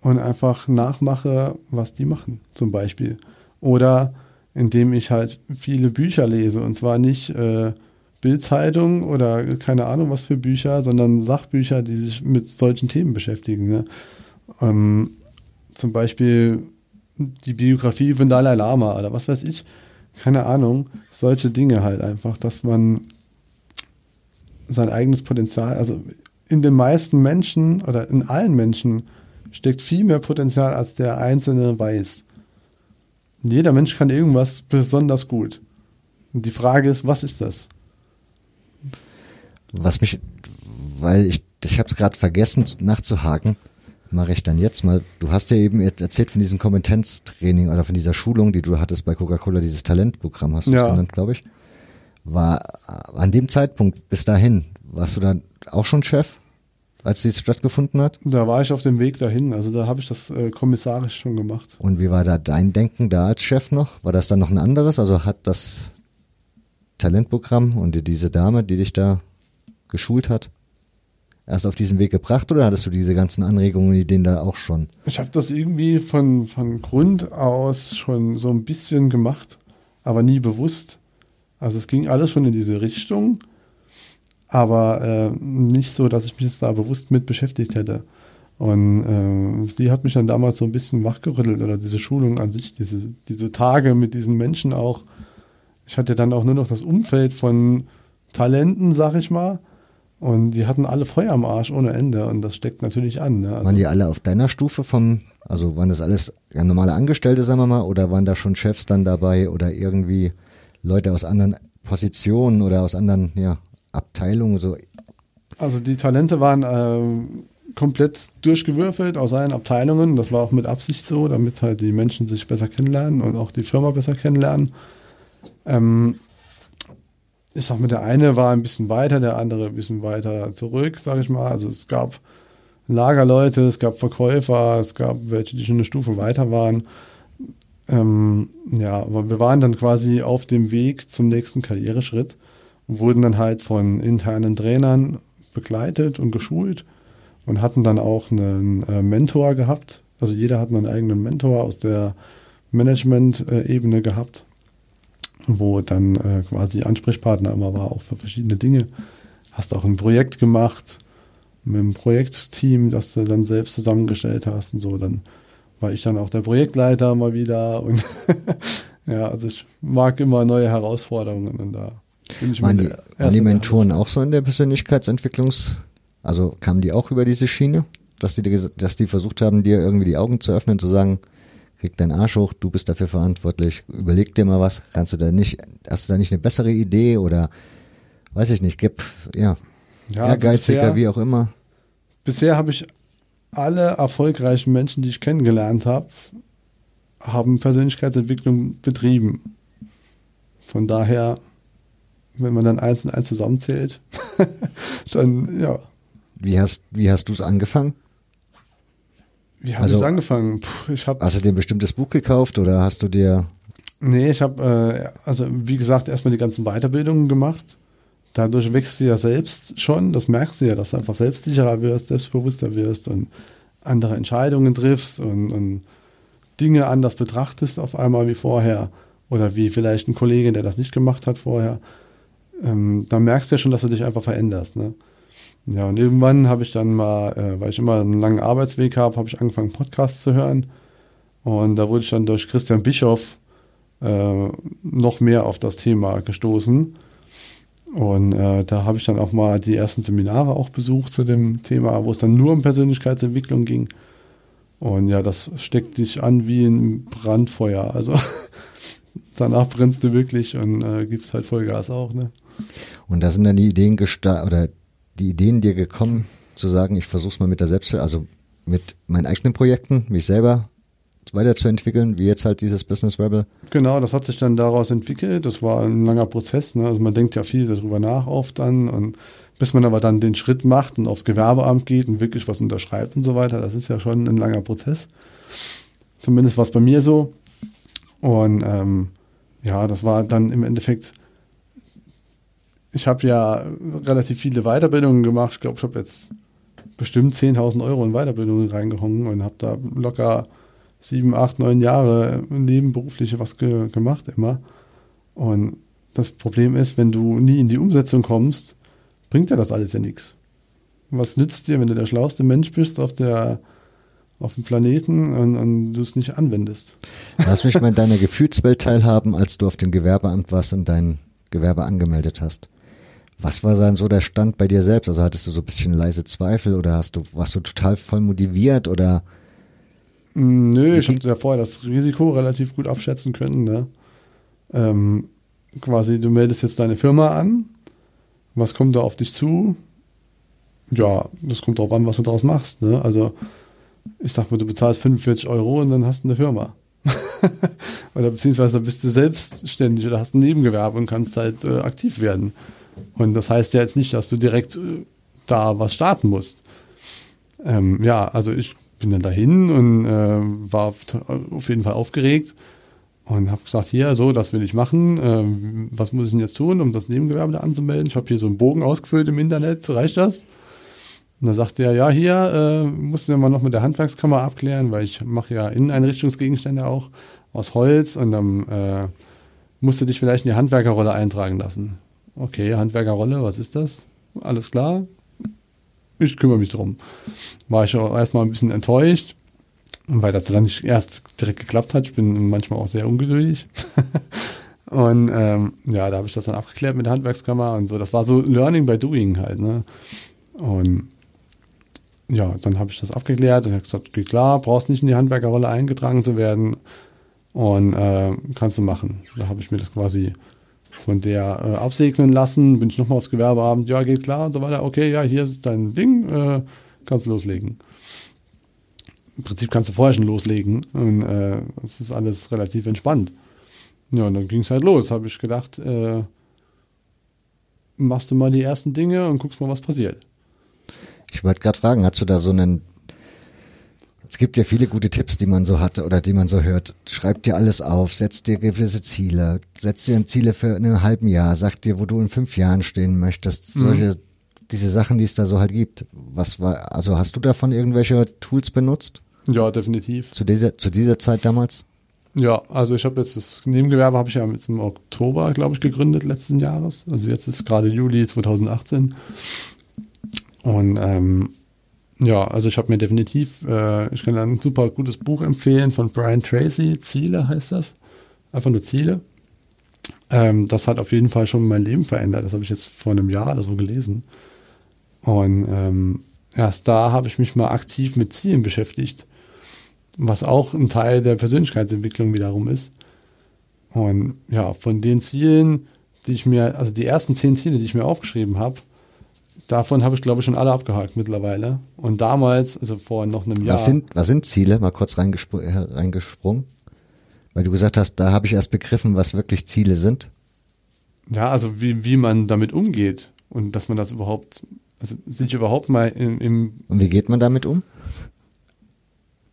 und einfach nachmache, was die machen, zum Beispiel. Oder indem ich halt viele Bücher lese und zwar nicht äh, Bildzeitung oder keine Ahnung was für Bücher, sondern Sachbücher, die sich mit solchen Themen beschäftigen. Ne? Ähm, zum Beispiel die Biografie von Dalai Lama oder was weiß ich. Keine Ahnung. Solche Dinge halt einfach, dass man sein eigenes Potenzial, also in den meisten Menschen oder in allen Menschen steckt viel mehr Potenzial, als der Einzelne weiß. Jeder Mensch kann irgendwas besonders gut. Und die Frage ist, was ist das? Was mich, weil ich, ich habe es gerade vergessen nachzuhaken, mache ich dann jetzt mal. Du hast ja eben erzählt von diesem Kompetenztraining oder von dieser Schulung, die du hattest bei Coca-Cola, dieses Talentprogramm hast du es genannt, glaube ich. War an dem Zeitpunkt bis dahin, warst du dann auch schon Chef, als dies stattgefunden hat? Da war ich auf dem Weg dahin, also da habe ich das äh, kommissarisch schon gemacht. Und wie war da dein Denken da als Chef noch? War das dann noch ein anderes? Also hat das Talentprogramm und diese Dame, die dich da geschult hat, erst auf diesen Weg gebracht oder hattest du diese ganzen Anregungen und Ideen da auch schon? Ich habe das irgendwie von, von Grund aus schon so ein bisschen gemacht, aber nie bewusst. Also es ging alles schon in diese Richtung, aber äh, nicht so, dass ich mich jetzt da bewusst mit beschäftigt hätte. Und äh, sie hat mich dann damals so ein bisschen wachgerüttelt oder diese Schulung an sich, diese, diese Tage mit diesen Menschen auch. Ich hatte dann auch nur noch das Umfeld von Talenten, sag ich mal, und die hatten alle Feuer am Arsch ohne Ende und das steckt natürlich an. Ne? Also waren die alle auf deiner Stufe vom, also waren das alles ja, normale Angestellte, sagen wir mal, oder waren da schon Chefs dann dabei oder irgendwie Leute aus anderen Positionen oder aus anderen ja, Abteilungen? So? Also die Talente waren äh, komplett durchgewürfelt aus allen Abteilungen. Das war auch mit Absicht so, damit halt die Menschen sich besser kennenlernen und auch die Firma besser kennenlernen. Ähm, ich sag mal, der eine war ein bisschen weiter, der andere ein bisschen weiter zurück, sag ich mal. Also es gab Lagerleute, es gab Verkäufer, es gab welche, die schon eine Stufe weiter waren. Ähm, ja, aber wir waren dann quasi auf dem Weg zum nächsten Karriereschritt und wurden dann halt von internen Trainern begleitet und geschult und hatten dann auch einen äh, Mentor gehabt. Also jeder hat einen eigenen Mentor aus der Management-Ebene gehabt wo dann äh, quasi Ansprechpartner immer war, auch für verschiedene Dinge. Hast auch ein Projekt gemacht mit einem Projektteam, das du dann selbst zusammengestellt hast und so. Dann war ich dann auch der Projektleiter mal wieder und ja, also ich mag immer neue Herausforderungen und da waren die, waren die Mentoren auch so in der Persönlichkeitsentwicklungs, also kamen die auch über diese Schiene, dass die, dass die versucht haben, dir irgendwie die Augen zu öffnen, zu sagen, krieg deinen Arsch hoch, du bist dafür verantwortlich, überleg dir mal was, kannst du da nicht, hast du da nicht eine bessere Idee oder weiß ich nicht, gib, ja, ja also ehrgeiziger, also bisher, wie auch immer. Bisher habe ich alle erfolgreichen Menschen, die ich kennengelernt habe, haben Persönlichkeitsentwicklung betrieben. Von daher, wenn man dann eins und eins zusammenzählt, dann ja. Wie hast, wie hast du es angefangen? Wie hast also, du angefangen? Puh, ich hab, hast du dir ein bestimmtes Buch gekauft oder hast du dir? Nee, ich habe, äh, also wie gesagt, erstmal die ganzen Weiterbildungen gemacht. Dadurch wächst du ja selbst schon, das merkst du ja, dass du einfach selbstsicherer wirst, selbstbewusster wirst und andere Entscheidungen triffst und, und Dinge anders betrachtest auf einmal wie vorher oder wie vielleicht ein Kollege, der das nicht gemacht hat vorher. Ähm, da merkst du ja schon, dass du dich einfach veränderst. Ne? Ja, und irgendwann habe ich dann mal, äh, weil ich immer einen langen Arbeitsweg habe, habe ich angefangen, Podcasts zu hören. Und da wurde ich dann durch Christian Bischoff äh, noch mehr auf das Thema gestoßen. Und äh, da habe ich dann auch mal die ersten Seminare auch besucht zu dem Thema, wo es dann nur um Persönlichkeitsentwicklung ging. Und ja, das steckt dich an wie ein Brandfeuer. Also danach brennst du wirklich und äh, gibst halt Vollgas auch. Ne? Und da sind dann die Ideen gestartet, oder die Ideen dir gekommen, zu sagen, ich versuche es mal mit der Selbsthilfe, also mit meinen eigenen Projekten, mich selber weiterzuentwickeln, wie jetzt halt dieses Business Rebel? Genau, das hat sich dann daraus entwickelt. Das war ein langer Prozess. Ne? Also man denkt ja viel darüber nach oft dann und bis man aber dann den Schritt macht und aufs Gewerbeamt geht und wirklich was unterschreibt und so weiter, das ist ja schon ein langer Prozess. Zumindest war es bei mir so. Und ähm, ja, das war dann im Endeffekt ich habe ja relativ viele Weiterbildungen gemacht. Ich glaube, ich habe jetzt bestimmt 10.000 Euro in Weiterbildung reingehangen und habe da locker sieben, acht, neun Jahre nebenberuflich was ge gemacht immer. Und das Problem ist, wenn du nie in die Umsetzung kommst, bringt dir das alles ja nichts. Was nützt dir, wenn du der schlauste Mensch bist auf der auf dem Planeten und, und du es nicht anwendest? Lass mich mal in deiner Gefühlswelt teilhaben, als du auf dem Gewerbeamt warst und dein Gewerbe angemeldet hast. Was war dann so der Stand bei dir selbst? Also hattest du so ein bisschen leise Zweifel oder hast du, warst du total voll motiviert oder? Mm, nö, ich habe ja vorher das Risiko relativ gut abschätzen können. Ne? Ähm, quasi, du meldest jetzt deine Firma an. Was kommt da auf dich zu? Ja, das kommt darauf an, was du daraus machst. Ne? Also, ich sag mal, du bezahlst 45 Euro und dann hast du eine Firma. oder beziehungsweise bist du selbstständig oder hast ein Nebengewerbe und kannst halt äh, aktiv werden. Und das heißt ja jetzt nicht, dass du direkt äh, da was starten musst. Ähm, ja, also ich bin dann dahin und äh, war auf jeden Fall aufgeregt und habe gesagt, hier, so, das will ich machen. Ähm, was muss ich denn jetzt tun, um das Nebengewerbe da anzumelden? Ich habe hier so einen Bogen ausgefüllt im Internet, reicht das? Und dann sagte er, ja, hier äh, musst du mal noch mit der Handwerkskammer abklären, weil ich mache ja Inneneinrichtungsgegenstände auch aus Holz und dann äh, musst du dich vielleicht in die Handwerkerrolle eintragen lassen. Okay, Handwerkerrolle, was ist das? Alles klar, ich kümmere mich drum. War ich auch erstmal ein bisschen enttäuscht, weil das dann nicht erst direkt geklappt hat. Ich bin manchmal auch sehr ungeduldig. und ähm, ja, da habe ich das dann abgeklärt mit der Handwerkskammer und so. Das war so Learning by Doing halt. Ne? Und ja, dann habe ich das abgeklärt und habe gesagt, geht klar, brauchst nicht in die Handwerkerrolle eingetragen zu werden und äh, kannst du machen. Da habe ich mir das quasi von der äh, absegnen lassen, bin ich nochmal aufs Gewerbeabend, ja, geht klar und so weiter, okay, ja, hier ist dein Ding, äh, kannst loslegen. Im Prinzip kannst du vorher schon loslegen und äh, es ist alles relativ entspannt. Ja, und dann ging es halt los, habe ich gedacht, äh, machst du mal die ersten Dinge und guckst mal, was passiert. Ich wollte gerade fragen, hast du da so einen es gibt ja viele gute Tipps, die man so hat oder die man so hört. Schreib dir alles auf, setz dir gewisse Ziele, setz dir Ziele für in einem halben Jahr, sag dir, wo du in fünf Jahren stehen möchtest. Mhm. Solche, diese Sachen, die es da so halt gibt. Was war, also hast du davon irgendwelche Tools benutzt? Ja, definitiv. Zu dieser, zu dieser Zeit damals? Ja, also ich habe jetzt das Nebengewerbe habe ich ja im Oktober, glaube ich, gegründet letzten Jahres. Also jetzt ist gerade Juli 2018. Und ähm, ja, also ich habe mir definitiv, äh, ich kann ein super gutes Buch empfehlen von Brian Tracy, Ziele heißt das. Einfach nur Ziele. Ähm, das hat auf jeden Fall schon mein Leben verändert. Das habe ich jetzt vor einem Jahr oder so gelesen. Und ähm, erst da habe ich mich mal aktiv mit Zielen beschäftigt, was auch ein Teil der Persönlichkeitsentwicklung wiederum ist. Und ja, von den Zielen, die ich mir, also die ersten zehn Ziele, die ich mir aufgeschrieben habe, Davon habe ich, glaube ich, schon alle abgehakt mittlerweile. Und damals, also vor noch einem Jahr. Was sind, was sind Ziele? Mal kurz reingespr äh, reingesprungen. Weil du gesagt hast, da habe ich erst begriffen, was wirklich Ziele sind. Ja, also wie, wie man damit umgeht und dass man das überhaupt, also sich überhaupt mal im, im Und wie geht man damit um?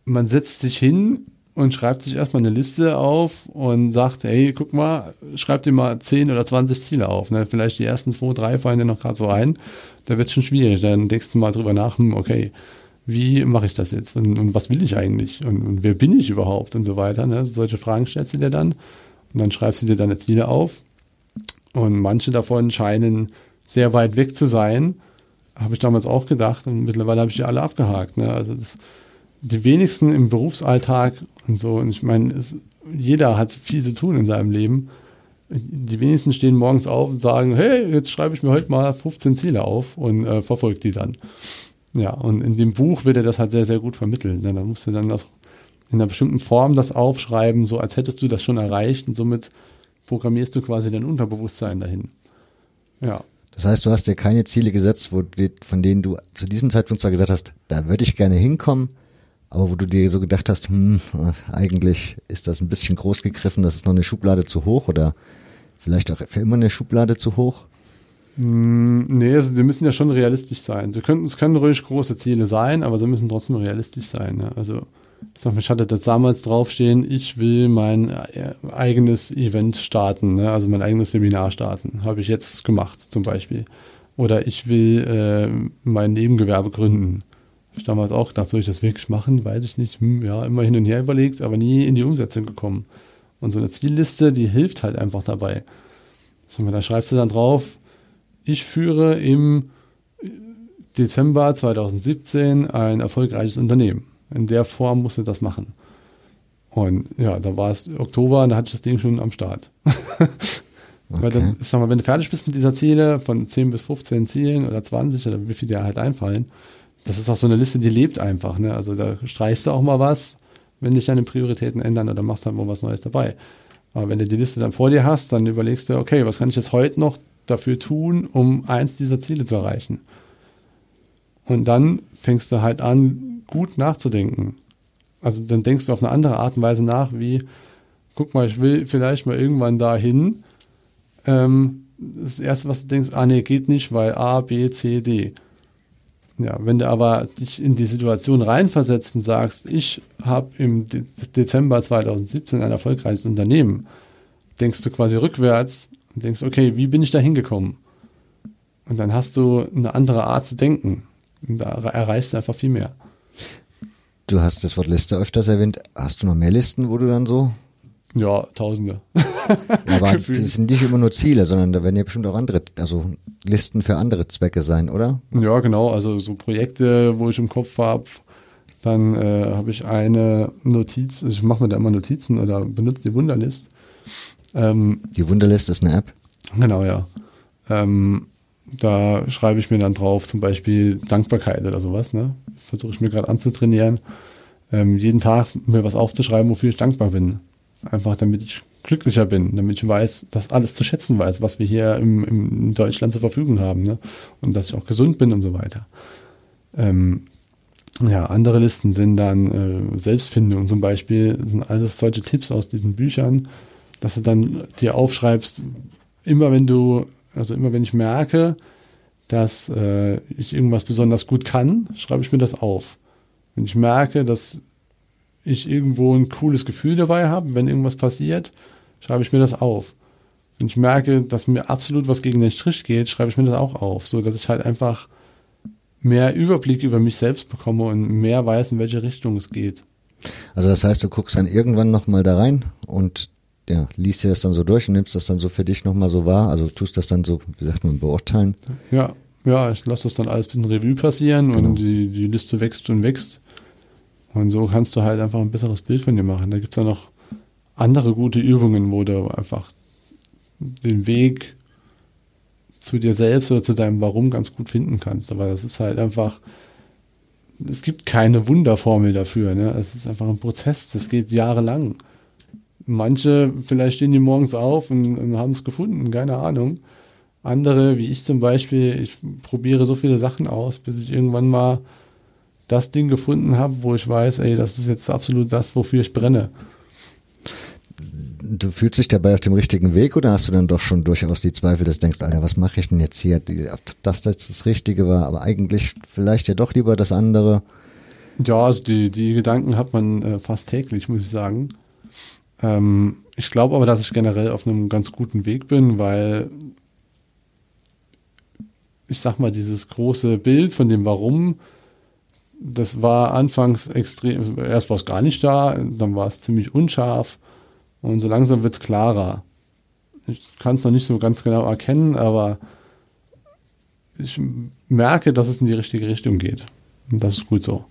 Man setzt sich hin und schreibt sich erstmal eine Liste auf und sagt, hey, guck mal, schreib dir mal 10 oder 20 Ziele auf. Ne? Vielleicht die ersten zwei, drei fallen dir noch gerade so ein. Da wird es schon schwierig. Dann denkst du mal drüber nach, hm, okay, wie mache ich das jetzt? Und, und was will ich eigentlich? Und, und, wer bin ich überhaupt? Und so weiter. Ne? Solche Fragen stellst du dir dann. Und dann schreibst du dir deine Ziele auf. Und manche davon scheinen sehr weit weg zu sein. Habe ich damals auch gedacht. Und mittlerweile habe ich die alle abgehakt. Ne? Also das die wenigsten im Berufsalltag und so, und ich meine, es, jeder hat viel zu tun in seinem Leben. Die wenigsten stehen morgens auf und sagen, hey, jetzt schreibe ich mir heute mal 15 Ziele auf und äh, verfolge die dann. Ja, und in dem Buch wird er das halt sehr, sehr gut vermitteln. Ja, da musst du dann das in einer bestimmten Form das aufschreiben, so als hättest du das schon erreicht und somit programmierst du quasi dein Unterbewusstsein dahin. Ja. Das heißt, du hast dir keine Ziele gesetzt, wo, von denen du zu diesem Zeitpunkt zwar gesagt hast, da würde ich gerne hinkommen, aber wo du dir so gedacht hast, hm, eigentlich ist das ein bisschen groß gegriffen, das ist noch eine Schublade zu hoch oder vielleicht auch für immer eine Schublade zu hoch? Mm, nee, also sie müssen ja schon realistisch sein. Sie können, es können ruhig große Ziele sein, aber sie müssen trotzdem realistisch sein. Ne? Also ich, sag, ich hatte das damals draufstehen, ich will mein äh, eigenes Event starten, ne? also mein eigenes Seminar starten. Habe ich jetzt gemacht zum Beispiel. Oder ich will äh, mein Nebengewerbe gründen Ich damals auch gedacht, soll ich das wirklich machen? Weiß ich nicht. Hm, ja, immer hin und her überlegt, aber nie in die Umsetzung gekommen. Und so eine Zielliste, die hilft halt einfach dabei. So, da schreibst du dann drauf, ich führe im Dezember 2017 ein erfolgreiches Unternehmen. In der Form musst du das machen. Und ja, da war es Oktober und da hatte ich das Ding schon am Start. Okay. Weil dann, sag mal, wenn du fertig bist mit dieser Ziele von 10 bis 15 Zielen oder 20 oder wie viel dir halt einfallen, das ist auch so eine Liste, die lebt einfach. Ne? Also da streichst du auch mal was, wenn dich deine Prioritäten ändern oder machst dann mal was Neues dabei. Aber wenn du die Liste dann vor dir hast, dann überlegst du, okay, was kann ich jetzt heute noch dafür tun, um eins dieser Ziele zu erreichen? Und dann fängst du halt an, gut nachzudenken. Also dann denkst du auf eine andere Art und Weise nach, wie, guck mal, ich will vielleicht mal irgendwann dahin. Ähm, das erste, was du denkst, ah nee, geht nicht, weil A, B, C, D. Ja, wenn du aber dich in die Situation reinversetzt und sagst, ich habe im De Dezember 2017 ein erfolgreiches Unternehmen, denkst du quasi rückwärts und denkst, okay, wie bin ich da hingekommen? Und dann hast du eine andere Art zu denken. Und da erreichst du einfach viel mehr. Du hast das Wort Liste öfters erwähnt. Hast du noch mehr Listen, wo du dann so? Ja, Tausende. aber das sind nicht immer nur Ziele, sondern da werden ja bestimmt auch andere, also Listen für andere Zwecke sein, oder? Ja, genau. Also so Projekte, wo ich im Kopf habe. Dann äh, habe ich eine Notiz, ich mache mir da immer Notizen oder benutze die Wunderlist. Ähm, die Wunderlist ist eine App? Genau, ja. Ähm, da schreibe ich mir dann drauf, zum Beispiel Dankbarkeit oder sowas. Ne? Versuche ich mir gerade anzutrainieren, ähm, jeden Tag mir was aufzuschreiben, wofür ich dankbar bin. Einfach damit ich glücklicher bin, damit ich weiß, dass alles zu schätzen weiß, was wir hier im, im Deutschland zur Verfügung haben. Ne? Und dass ich auch gesund bin und so weiter. Ähm, ja, andere Listen sind dann äh, Selbstfindung zum Beispiel, sind alles solche Tipps aus diesen Büchern, dass du dann dir aufschreibst, immer wenn du also immer wenn ich merke, dass äh, ich irgendwas besonders gut kann, schreibe ich mir das auf. Wenn ich merke, dass ich irgendwo ein cooles Gefühl dabei habe, wenn irgendwas passiert, schreibe ich mir das auf. Wenn ich merke, dass mir absolut was gegen den Strich geht, schreibe ich mir das auch auf, so dass ich halt einfach mehr Überblick über mich selbst bekomme und mehr weiß, in welche Richtung es geht. Also das heißt, du guckst dann irgendwann nochmal da rein und ja, liest dir das dann so durch und nimmst das dann so für dich nochmal so wahr? Also tust das dann so, wie sagt man, beurteilen? Ja, ja, ich lasse das dann alles ein bisschen Revue passieren genau. und die, die Liste wächst und wächst. Und so kannst du halt einfach ein besseres Bild von dir machen. Da gibt es ja noch andere gute Übungen, wo du einfach den Weg zu dir selbst oder zu deinem Warum ganz gut finden kannst. Aber das ist halt einfach, es gibt keine Wunderformel dafür. Ne? Es ist einfach ein Prozess, das geht jahrelang. Manche, vielleicht stehen die morgens auf und, und haben es gefunden, keine Ahnung. Andere, wie ich zum Beispiel, ich probiere so viele Sachen aus, bis ich irgendwann mal das Ding gefunden habe, wo ich weiß, ey, das ist jetzt absolut das, wofür ich brenne. Du fühlst dich dabei auf dem richtigen Weg oder hast du dann doch schon durchaus die Zweifel, dass du denkst, Alter, was mache ich denn jetzt hier? Dass das das Richtige war, aber eigentlich vielleicht ja doch lieber das andere. Ja, also die, die Gedanken hat man äh, fast täglich, muss ich sagen. Ähm, ich glaube aber, dass ich generell auf einem ganz guten Weg bin, weil ich sag mal, dieses große Bild von dem Warum, das war anfangs extrem, erst war es gar nicht da, dann war es ziemlich unscharf und so langsam wird es klarer. Ich kann es noch nicht so ganz genau erkennen, aber ich merke, dass es in die richtige Richtung geht. Und das ist gut so.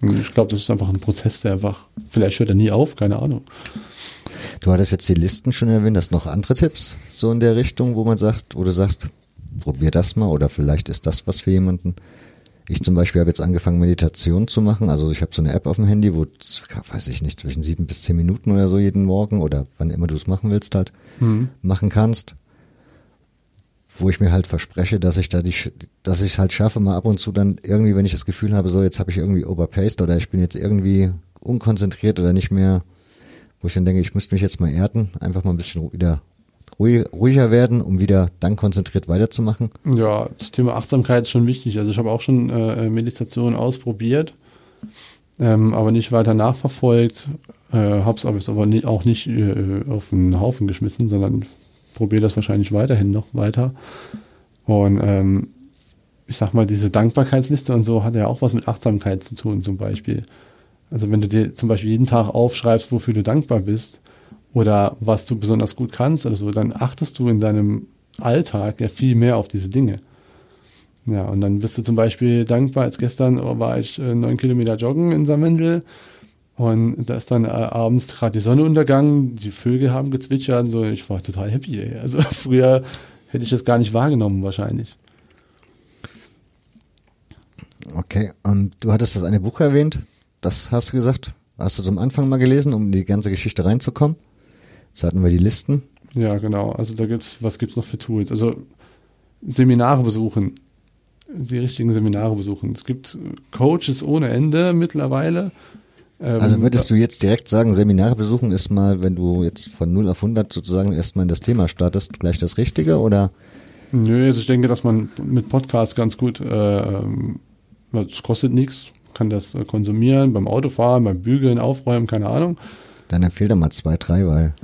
Ich glaube, das ist einfach ein Prozess, der einfach, vielleicht hört er nie auf, keine Ahnung. Du hattest jetzt die Listen schon erwähnt, hast noch andere Tipps so in der Richtung, wo man sagt, wo du sagst, probier das mal oder vielleicht ist das was für jemanden. Ich zum Beispiel habe jetzt angefangen, Meditation zu machen. Also ich habe so eine App auf dem Handy, wo, weiß ich nicht, zwischen sieben bis zehn Minuten oder so jeden Morgen oder wann immer du es machen willst halt, mhm. machen kannst. Wo ich mir halt verspreche, dass ich da die, dass ich halt schaffe, mal ab und zu dann irgendwie, wenn ich das Gefühl habe, so jetzt habe ich irgendwie overpaced oder ich bin jetzt irgendwie unkonzentriert oder nicht mehr wo ich dann denke, ich müsste mich jetzt mal erden, einfach mal ein bisschen wieder ruhiger werden, um wieder dann konzentriert weiterzumachen? Ja, das Thema Achtsamkeit ist schon wichtig. Also ich habe auch schon äh, Meditation ausprobiert, ähm, aber nicht weiter nachverfolgt, äh, habe es aber aber nie, auch nicht äh, auf einen Haufen geschmissen, sondern probiere das wahrscheinlich weiterhin noch weiter. Und ähm, ich sag mal, diese Dankbarkeitsliste und so hat ja auch was mit Achtsamkeit zu tun, zum Beispiel. Also wenn du dir zum Beispiel jeden Tag aufschreibst, wofür du dankbar bist oder was du besonders gut kannst oder so, dann achtest du in deinem Alltag ja viel mehr auf diese Dinge. Ja, und dann bist du zum Beispiel dankbar, als gestern war ich äh, neun Kilometer joggen in Samendel und da ist dann äh, abends gerade die Sonne untergegangen, die Vögel haben gezwitschert und so, ich war total happy. Ey. Also früher hätte ich das gar nicht wahrgenommen wahrscheinlich. Okay, und du hattest das eine Buch erwähnt, das hast du gesagt, hast du zum Anfang mal gelesen, um in die ganze Geschichte reinzukommen. Jetzt hatten wir die Listen. Ja, genau. Also da gibt's, was gibt's noch für Tools? Also Seminare besuchen, die richtigen Seminare besuchen. Es gibt Coaches ohne Ende mittlerweile. Ähm, also würdest du jetzt direkt sagen, Seminare besuchen ist mal, wenn du jetzt von 0 auf 100 sozusagen erstmal in das Thema startest, gleich das Richtige oder? Nö, also ich denke, dass man mit Podcasts ganz gut, äh, es kostet nichts, kann das konsumieren beim Autofahren, beim Bügeln, Aufräumen, keine Ahnung. Dann empfehle mal zwei, drei, weil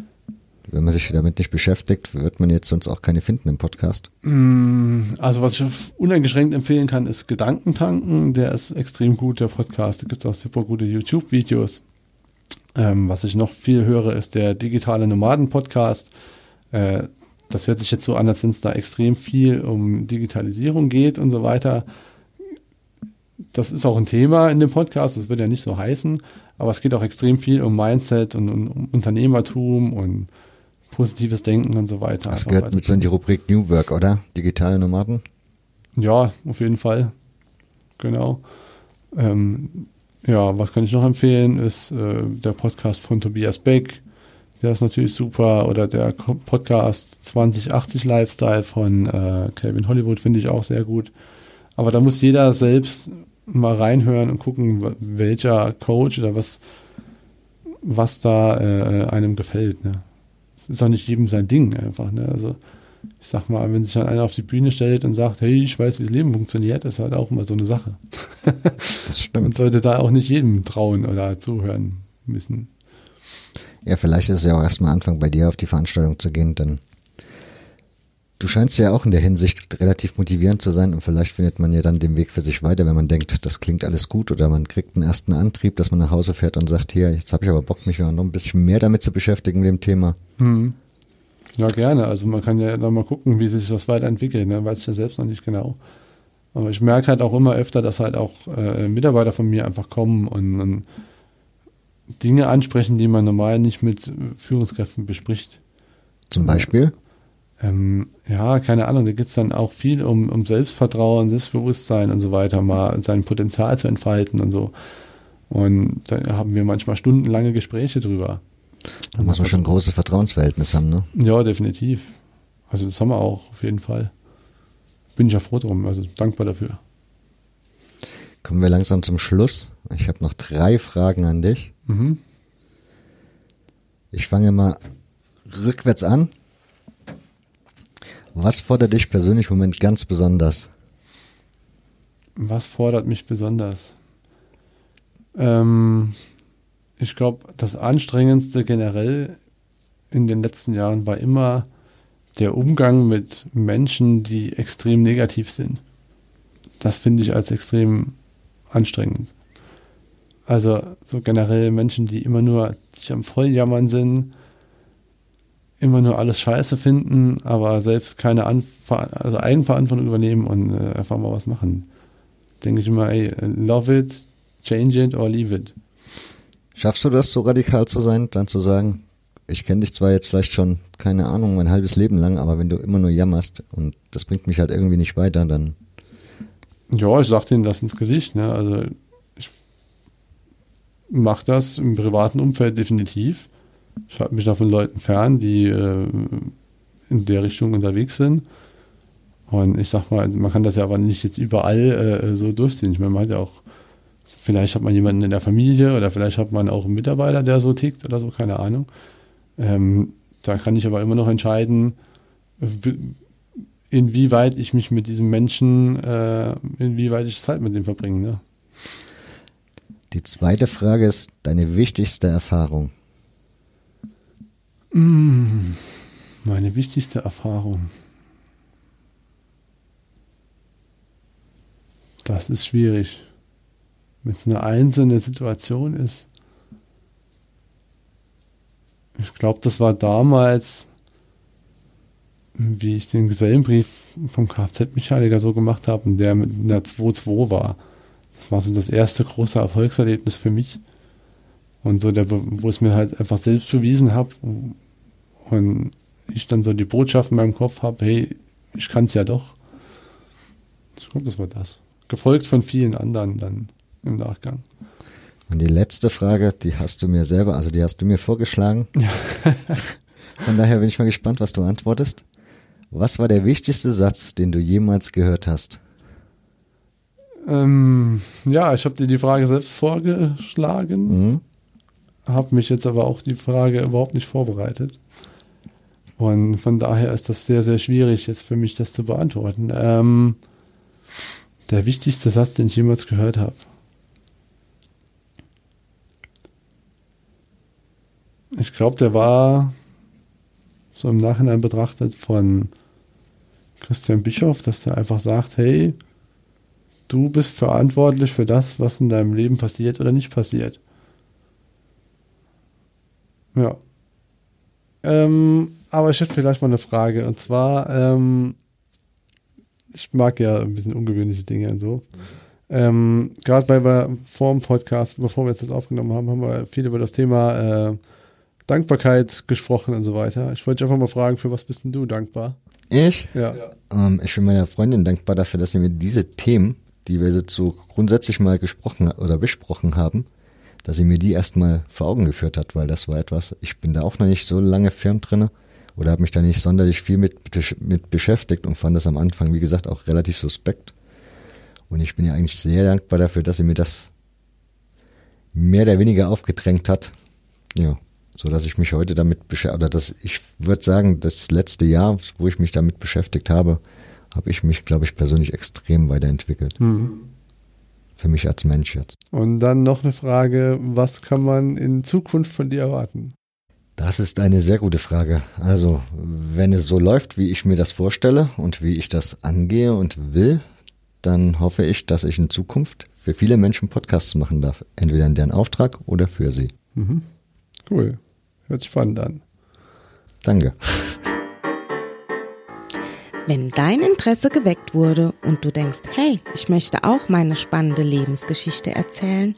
wenn man sich damit nicht beschäftigt, wird man jetzt sonst auch keine finden im Podcast. Mm, also was ich uneingeschränkt empfehlen kann, ist Gedankentanken. Der ist extrem gut, der Podcast. Da gibt es auch super gute YouTube-Videos. Ähm, was ich noch viel höre, ist der digitale Nomaden-Podcast. Äh, das hört sich jetzt so an, als wenn es da extrem viel um Digitalisierung geht und so weiter. Das ist auch ein Thema in dem Podcast, das wird ja nicht so heißen, aber es geht auch extrem viel um Mindset und, um Unternehmertum und positives Denken und so weiter. Das gehört mit so in die Rubrik New Work, oder? Digitale Nomaden? Ja, auf jeden Fall. Genau. Ähm, ja, was kann ich noch empfehlen, ist äh, der Podcast von Tobias Beck. Der ist natürlich super. Oder der Podcast 2080 Lifestyle von äh, Calvin Hollywood finde ich auch sehr gut. Aber da muss jeder selbst mal reinhören und gucken, welcher Coach oder was, was da äh, einem gefällt. Ne? Es ist auch nicht jedem sein Ding einfach. Ne? Also ich sag mal, wenn sich dann einer auf die Bühne stellt und sagt, hey, ich weiß, wie das Leben funktioniert, ist halt auch immer so eine Sache. Das stimmt. Man sollte da auch nicht jedem trauen oder zuhören müssen. Ja, vielleicht ist es ja auch erstmal Anfang bei dir auf die Veranstaltung zu gehen, dann Du scheinst ja auch in der Hinsicht relativ motivierend zu sein und vielleicht findet man ja dann den Weg für sich weiter, wenn man denkt, das klingt alles gut oder man kriegt einen ersten Antrieb, dass man nach Hause fährt und sagt, hier, jetzt habe ich aber Bock, mich noch ein bisschen mehr damit zu beschäftigen mit dem Thema. Hm. Ja, gerne. Also man kann ja dann mal gucken, wie sich das weiterentwickelt. Ne? Weiß ich ja selbst noch nicht genau. Aber ich merke halt auch immer öfter, dass halt auch äh, Mitarbeiter von mir einfach kommen und, und Dinge ansprechen, die man normal nicht mit Führungskräften bespricht. Zum Beispiel? Ähm, ja, keine Ahnung, da geht es dann auch viel um, um Selbstvertrauen, Selbstbewusstsein und so weiter, mal sein Potenzial zu entfalten und so. Und da haben wir manchmal stundenlange Gespräche drüber. Da muss man schon ein großes Vertrauensverhältnis haben, ne? Ja, definitiv. Also das haben wir auch, auf jeden Fall. Bin ich ja froh drum, also dankbar dafür. Kommen wir langsam zum Schluss. Ich habe noch drei Fragen an dich. Mhm. Ich fange mal rückwärts an. Was fordert dich persönlich im Moment ganz besonders? Was fordert mich besonders? Ähm, ich glaube, das Anstrengendste generell in den letzten Jahren war immer der Umgang mit Menschen, die extrem negativ sind. Das finde ich als extrem anstrengend. Also so generell Menschen, die immer nur sich am Volljammern sind, immer nur alles scheiße finden, aber selbst keine Anver also Eigenverantwortung übernehmen und äh, einfach mal was machen. Denke ich immer, ey, love it, change it or leave it. Schaffst du das, so radikal zu sein, dann zu sagen, ich kenne dich zwar jetzt vielleicht schon, keine Ahnung, mein halbes Leben lang, aber wenn du immer nur jammerst und das bringt mich halt irgendwie nicht weiter, dann. Ja, ich sag denen das ins Gesicht, ne? Also ich mache das im privaten Umfeld definitiv. Ich halte mich da von Leuten fern, die äh, in der Richtung unterwegs sind. Und ich sag mal, man kann das ja aber nicht jetzt überall äh, so durchziehen. Ich meine, man hat ja auch, vielleicht hat man jemanden in der Familie oder vielleicht hat man auch einen Mitarbeiter, der so tickt oder so, keine Ahnung. Ähm, da kann ich aber immer noch entscheiden, inwieweit ich mich mit diesem Menschen, äh, inwieweit ich Zeit mit dem verbringe. Ne? Die zweite Frage ist deine wichtigste Erfahrung. Mm, meine wichtigste Erfahrung. Das ist schwierig. Wenn es eine einzelne Situation ist. Ich glaube, das war damals, wie ich den Gesellenbrief vom Kfz-Mechaniker so gemacht habe und der mit einer 2-2 war. Das war so das erste große Erfolgserlebnis für mich. Und so, der, wo ich es mir halt einfach selbst bewiesen habe und ich dann so die Botschaft in meinem Kopf habe, hey, ich kann es ja doch. Ich glaube, das war das. Gefolgt von vielen anderen dann im Nachgang. Und die letzte Frage, die hast du mir selber, also die hast du mir vorgeschlagen. Ja. Von daher bin ich mal gespannt, was du antwortest. Was war der wichtigste Satz, den du jemals gehört hast? Ähm, ja, ich habe dir die Frage selbst vorgeschlagen, mhm. Habe mich jetzt aber auch die Frage überhaupt nicht vorbereitet. Und von daher ist das sehr, sehr schwierig, jetzt für mich das zu beantworten. Ähm, der wichtigste Satz, den ich jemals gehört habe. Ich glaube, der war so im Nachhinein betrachtet von Christian Bischof, dass der einfach sagt, hey, du bist verantwortlich für das, was in deinem Leben passiert oder nicht passiert. Ja. Ähm, aber ich hätte vielleicht mal eine Frage. Und zwar, ähm, ich mag ja ein bisschen ungewöhnliche Dinge und so. Ähm, Gerade weil wir vor dem Podcast, bevor wir jetzt das aufgenommen haben, haben wir viel über das Thema äh, Dankbarkeit gesprochen und so weiter. Ich wollte dich einfach mal fragen, für was bist denn du dankbar? Ich? Ja. Ähm, ich bin meiner Freundin dankbar dafür, dass sie mir diese Themen, die wir so grundsätzlich mal gesprochen oder besprochen haben, dass sie mir die erstmal vor Augen geführt hat, weil das war etwas, ich bin da auch noch nicht so lange firm drinne oder habe mich da nicht sonderlich viel mit, mit beschäftigt und fand das am Anfang, wie gesagt, auch relativ suspekt. Und ich bin ja eigentlich sehr dankbar dafür, dass sie mir das mehr oder weniger aufgedrängt hat. Ja, so dass ich mich heute damit beschäftige, oder dass ich würde sagen, das letzte Jahr, wo ich mich damit beschäftigt habe, habe ich mich, glaube ich, persönlich extrem weiterentwickelt. Mhm. Für mich als Mensch jetzt. Und dann noch eine Frage, was kann man in Zukunft von dir erwarten? Das ist eine sehr gute Frage. Also, wenn es so läuft, wie ich mir das vorstelle und wie ich das angehe und will, dann hoffe ich, dass ich in Zukunft für viele Menschen Podcasts machen darf. Entweder in deren Auftrag oder für sie. Mhm. Cool. Hört sich spannend an. Danke. Wenn dein Interesse geweckt wurde und du denkst, hey, ich möchte auch meine spannende Lebensgeschichte erzählen,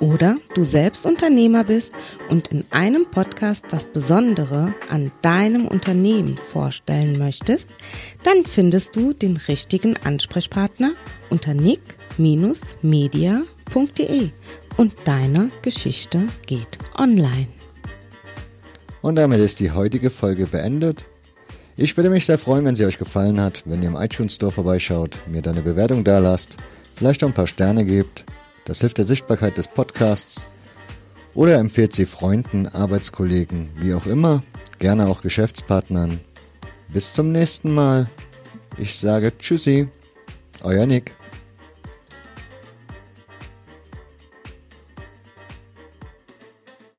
oder du selbst Unternehmer bist und in einem Podcast das Besondere an deinem Unternehmen vorstellen möchtest, dann findest du den richtigen Ansprechpartner unter nick-media.de und deine Geschichte geht online. Und damit ist die heutige Folge beendet. Ich würde mich sehr freuen, wenn sie euch gefallen hat, wenn ihr im iTunes Store vorbeischaut, mir deine Bewertung da lasst, vielleicht auch ein paar Sterne gebt das hilft der Sichtbarkeit des Podcasts. Oder empfehlt sie Freunden, Arbeitskollegen, wie auch immer, gerne auch Geschäftspartnern. Bis zum nächsten Mal. Ich sage Tschüssi, euer Nick.